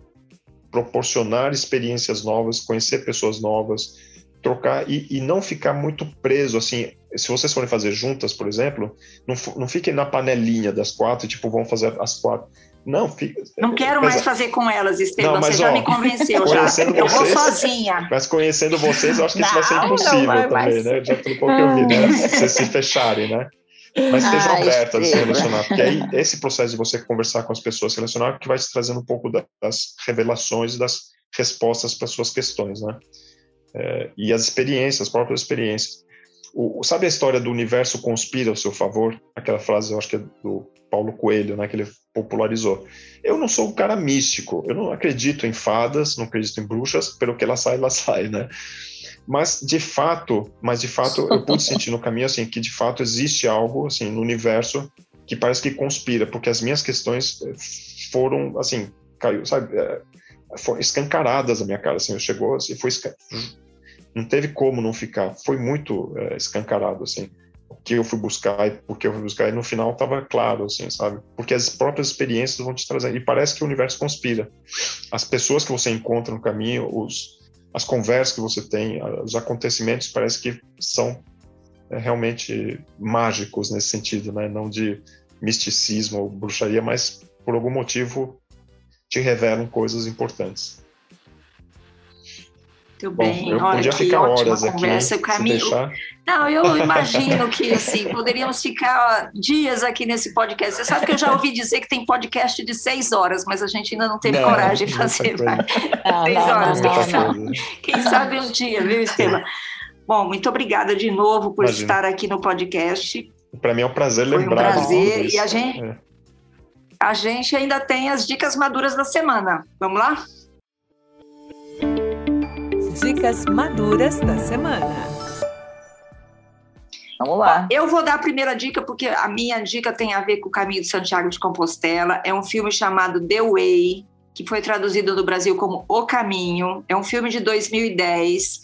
E: proporcionar experiências novas, conhecer pessoas novas, trocar e, e, não ficar muito preso assim. Se vocês forem fazer juntas, por exemplo, não, não fiquem na panelinha das quatro, tipo, vão fazer as quatro. Não, fica,
A: não quero mais fazer com elas, Estevam. Não, mas, você ó, já me convenceu já. Eu vou sozinha.
E: Mas conhecendo vocês, eu acho que não, isso vai ser impossível vai, também, mas... né? Já pelo pouco que eu vi, né? Vocês se fecharem, né? Mas estejam abertas a se relacionar, porque aí esse processo de você conversar com as pessoas, se relacionar, que vai te trazendo um pouco das revelações e das respostas para suas questões, né? É, e as experiências, as próprias experiências. O, sabe a história do universo conspira ao seu favor? Aquela frase, eu acho que é do Paulo Coelho, né, que ele popularizou. Eu não sou um cara místico, eu não acredito em fadas, não acredito em bruxas, pelo que ela sai, ela sai, né? Mas de fato, mas de fato eu pude sentir no caminho assim que de fato existe algo assim no universo que parece que conspira, porque as minhas questões eh, foram assim, caiu, sabe, é, foram escancaradas na minha cara, assim, chegou assim, foi não teve como não ficar, foi muito é, escancarado assim o que eu fui buscar e por que eu fui buscar, e no final estava claro, assim, sabe? Porque as próprias experiências vão te trazendo, e parece que o universo conspira. As pessoas que você encontra no caminho, os, as conversas que você tem, os acontecimentos, parece que são é, realmente mágicos nesse sentido, né? Não de misticismo ou bruxaria, mas por algum motivo te revelam coisas importantes.
A: Muito bem. Bom, eu Olha, podia ficar horas conversa, aqui. O caminho... Não, eu imagino que assim, poderíamos ficar dias aqui nesse podcast. Você sabe que eu já ouvi dizer que tem podcast de seis horas, mas a gente ainda não teve não, coragem de fazer. Não, seis horas. Não, não, Quem sabe um dia, viu, Estevam? Bom, muito obrigada de novo por Imagina. estar aqui no podcast.
E: Para mim é um prazer lembrar.
A: Foi um prazer. E a gente, é. a gente ainda tem as dicas maduras da semana. Vamos lá?
F: Dicas maduras da semana.
D: Vamos lá.
A: Eu vou dar a primeira dica, porque a minha dica tem a ver com o Caminho de Santiago de Compostela. É um filme chamado The Way, que foi traduzido no Brasil como O Caminho. É um filme de 2010.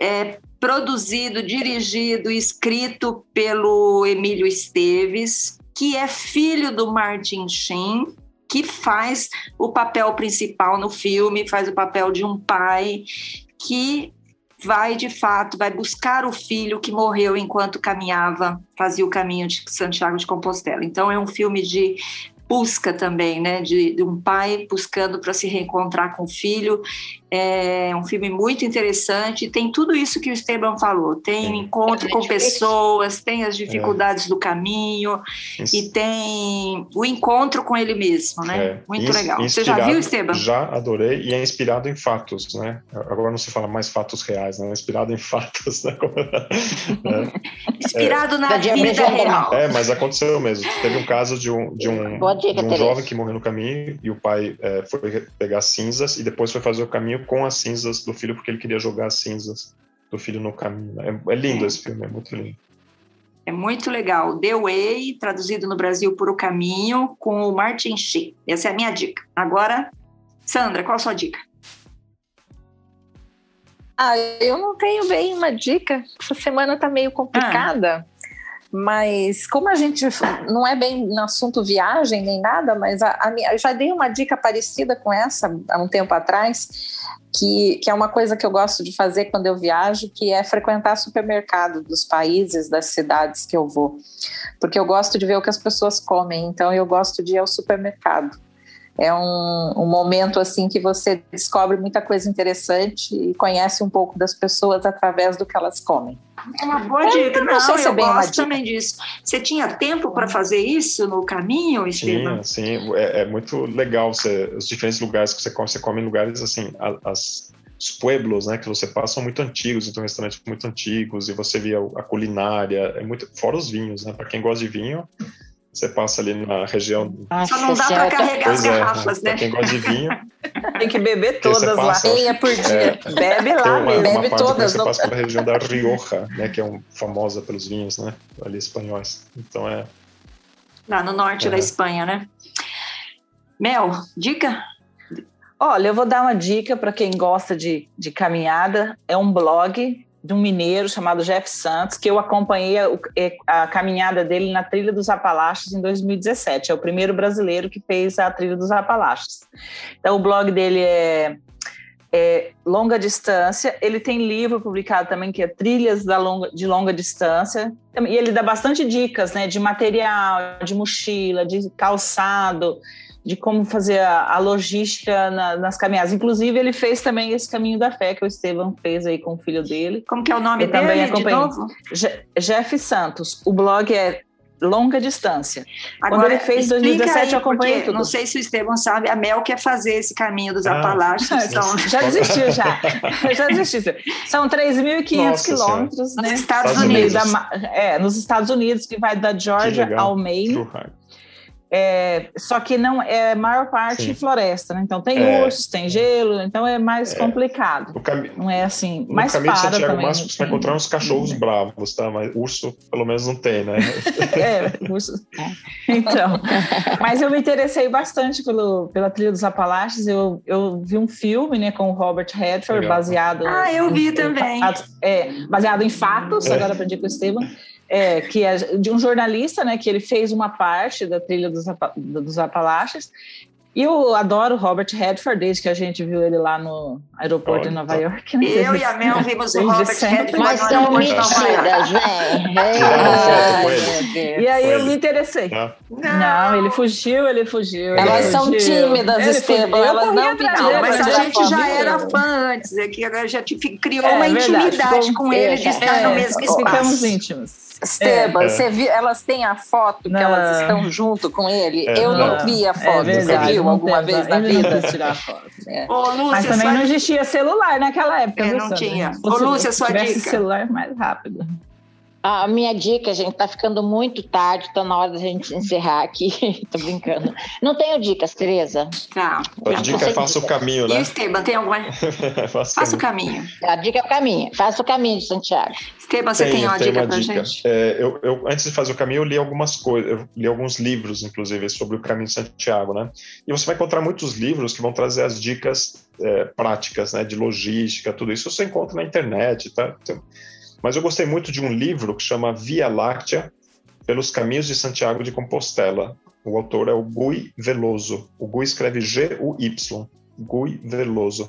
A: É produzido, dirigido e escrito pelo Emílio Esteves, que é filho do Martin Sheen que faz o papel principal no filme, faz o papel de um pai que vai de fato, vai buscar o filho que morreu enquanto caminhava, fazia o caminho de Santiago de Compostela. Então é um filme de busca também, né, de, de um pai buscando para se reencontrar com o filho. É um filme muito interessante. Tem tudo isso que o Esteban falou. Tem é. encontro é com pessoas, tem as dificuldades é. do caminho isso. e tem o encontro com ele mesmo, né? É. Muito legal. Você já viu, Esteban?
E: Já adorei e é inspirado em fatos, né? Agora não se fala mais fatos reais, né? É inspirado em fatos, né?
A: inspirado na vida real.
E: É, mas aconteceu mesmo. Teve um caso de um de um, de um jovem que morreu no caminho e o pai foi pegar cinzas e depois foi fazer o caminho com as cinzas do filho, porque ele queria jogar as cinzas do filho no caminho. É, é lindo é. esse filme, é muito lindo.
A: É muito legal. The Way, traduzido no Brasil por O Caminho, com o Martin Sheen. Essa é a minha dica. Agora, Sandra, qual a sua dica?
D: Ah, eu não tenho bem uma dica. Essa semana tá meio complicada. Ah. Mas como a gente não é bem no assunto viagem nem nada, mas a, a eu já dei uma dica parecida com essa há um tempo atrás, que, que é uma coisa que eu gosto de fazer quando eu viajo, que é frequentar supermercado dos países, das cidades que eu vou. Porque eu gosto de ver o que as pessoas comem, então eu gosto de ir ao supermercado é um, um, momento assim que você descobre muita coisa interessante e conhece um pouco das pessoas através do que elas comem.
A: É uma boa dica. não, não sei se é bem gosto também disso. Você tinha tempo para fazer isso no caminho,
E: Estevam? Sim, sim. É, é muito legal você, os diferentes lugares que você come. Você come em lugares assim, as, os pueblos, né, que você passa são muito antigos, então restaurantes muito antigos e você via a culinária, é muito fora os vinhos, né? Para quem gosta de vinho, Você passa ali na região.
A: Só não dá para carregar as
E: é,
A: garrafas,
E: pra
A: né?
E: quem gosta de vinho,
C: Tem que beber todas lá.
D: Meia por dia.
E: É.
C: Bebe lá
E: uma,
C: mesmo.
E: uma
D: Bebe
E: parte
D: todas,
E: que você
D: não-
E: passa pela região da Rioja, né? Que é um, famosa pelos vinhos, né? Ali espanhóis. Então é.
A: Lá no norte
E: É.
A: da Espanha, né? Mel, dica?
C: Olha, eu vou dar uma dica para quem gosta de, de caminhada. É um blog de um mineiro chamado Jeff Santos, que eu acompanhei a, a caminhada dele na Trilha dos Apalaches em 2017. É o primeiro brasileiro que fez a Trilha dos Apalaches. Então, o blog dele é, é longa distância. Ele tem livro publicado também que é Trilhas longa, de longa distância. E ele dá bastante dicas, né, de material, de mochila, de calçado, de como fazer a, a logística na, nas caminhadas. Inclusive, ele fez também esse caminho da fé que o Estevam fez aí com o filho dele.
A: Como que é o nome
C: Eu também
A: dele, de
C: acompanhei.
A: novo?
C: Je- Jeff Santos. O blog é Longa Distância.
A: Agora,
C: ele fez
A: explica
C: 2017,
A: aí,
C: eu acompanhei tudo.
A: Não sei se o Estevam sabe, a Mel quer fazer esse caminho dos
E: Ah.
A: Apalaches. Então,
C: Já desistiu, já. já desistiu. São 3.500
E: Nossa
C: quilômetros, né?
A: nos Estados Unidos.
C: da é, nos Estados Unidos, que vai da Georgia ao Maine. É, só que não é a maior parte
E: Sim.
C: floresta, né? Então tem
E: É.
C: ursos, tem gelo, então é mais
E: É.
C: complicado. Não é assim,
E: no
C: mas
E: caminho de Santiago,
C: também.
E: máximo você vai encontrar uns cachorros bravos, tá? Mas urso, pelo menos, não tem, né?
C: É, urso. Então, mas eu me interessei bastante pelo, pela trilha dos Apalaches. Eu, eu vi um filme, né, com o Robert Redford,
E: Legal.
C: baseado.
A: Ah, eu vi
C: em-
A: também.
C: É, baseado em fatos.
E: É.
C: Agora aprendi com o Esteban. É, que é de um jornalista, né, que ele fez uma parte da trilha dos, dos Apalaches. E eu adoro o Robert Redford, desde que a gente viu ele lá no aeroporto
E: Olha,
C: de Nova. York. né?
A: eu e a Mel vimos o Robert. Redford
B: Mas
A: no
B: são
A: aeroporto de Nova York.
B: mentiras,
D: Deus.
C: E aí eu me interessei.
E: Tá?
C: Não, ele fugiu, ele fugiu.
D: Elas
C: ele
D: são
C: fugiu.
D: tímidas,
C: Ele
D: Esteban,
C: fugiu. Eu
D: elas não pediram
A: Não, mas a gente já era fã antes, é que agora já te- criou
C: É,
A: uma
C: verdade,
A: intimidade com ele de
B: é,
A: estar no
C: É,
A: mesmo
C: ficamos
A: espaço.
C: íntimos.
D: Esteban,
E: É.
D: você viu, elas têm a foto que
C: Não.
D: elas estão junto com ele?
E: É,
D: eu não
E: não.
D: vi a
C: É
D: foto.
C: verdade,
D: você viu
C: não
D: alguma
C: temos-
D: vez na
C: não
D: vida?
C: tirar foto.
D: É.
A: Ô, Lúcia,
C: Mas também
A: sua-
C: não existia celular naquela época.
A: É, não
C: Sandra?
A: tinha. Ô, Lúcia, sua
C: tivesse
A: dica.
C: celular mais rápido.
B: A minha dica, gente, tá ficando muito tarde, tá na hora da gente encerrar aqui. Tô brincando. Não tenho dicas, Tereza.
A: Tá.
E: A dica é faça o caminho,
A: E o
E: né?
A: Esteban, tem alguma?
E: faça
A: Faça o caminho.
B: A dica é o caminho. Faça o caminho de Santiago.
A: Esteban, você tem
E: Tenho,
A: uma
E: tenho
A: dica
E: uma
A: pra
E: dica.
A: gente?
E: É, eu, eu, antes de fazer o caminho, eu li algumas coisas, eu li alguns livros, inclusive, sobre o caminho de Santiago, né? E você vai encontrar muitos livros que vão trazer as dicas é, práticas, né? De logística, tudo isso você encontra na internet, tá? Então, mas eu gostei muito de um livro que chama Via Láctea pelos Caminhos de Santiago de Compostela. O autor é o Gui Veloso. O Gui escreve G-U-Y. Gui Veloso.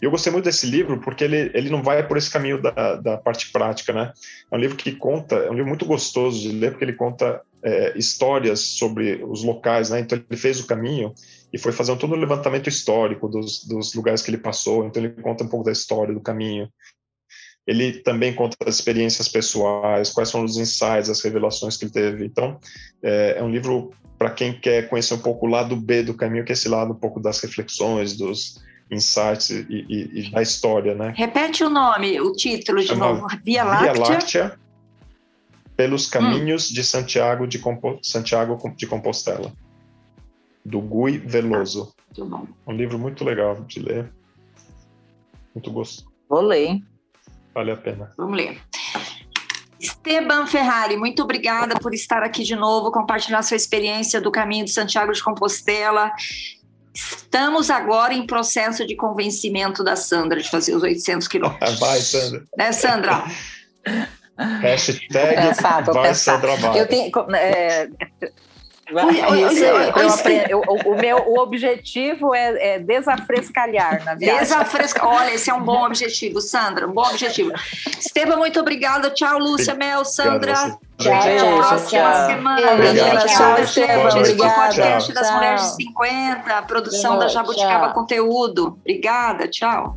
E: E eu gostei muito desse livro porque ele, ele não vai por esse caminho da, da parte prática, né? É um livro que conta, é um livro muito gostoso de ler porque ele conta é, histórias sobre os locais, né? Então ele fez o caminho e foi fazendo todo o levantamento histórico dos, dos lugares que ele passou. Então ele conta um pouco da história do caminho. Ele também conta as experiências pessoais, quais foram os insights, as revelações que ele teve. Então é, é um livro para quem quer conhecer um pouco o lado B do caminho, que é esse lado um pouco das reflexões, dos insights e, e, e da história, né?
A: Repete o nome, o título de
E: Chama
A: novo. Via Láctea.
E: Via Láctea pelos caminhos de Santiago de, Compo Santiago de Compostela, do Gui Veloso.
A: Muito bom.
E: Um livro muito legal de ler, muito gostoso,
C: Vou ler, hein?
E: Vale a pena.
A: Vamos ler. Esteban Ferrari, muito obrigada por estar aqui de novo, compartilhar sua experiência do caminho de Santiago de Compostela. Estamos agora em processo de convencimento da Sandra de fazer os 800 quilômetros.
E: Vai, Sandra.
A: Né, Sandra?
E: Hashtag
D: Pensar, vou
E: vai,
D: pensar.
E: Sandra, vai.
D: Eu tenho. é, O, meu o objetivo é, é desafrescalhar na viagem.
A: Desafresca. Olha, esse é um bom objetivo, Sandra, um bom objetivo. Esteban, muito obrigada. Tchau, Lúcia, Mel, Sandra.
E: Obrigado.
B: Tchau,
A: Até a
B: tchau,
A: próxima
B: tchau.
A: semana.
B: Obrigada, tchau,
D: Esteban,
A: gente, esse foi o
D: obrigada.
A: podcast das
B: Tchau.
A: Mulheres de 50, a produção da
B: Tchau.
A: Jabuticaba Conteúdo. Obrigada, tchau.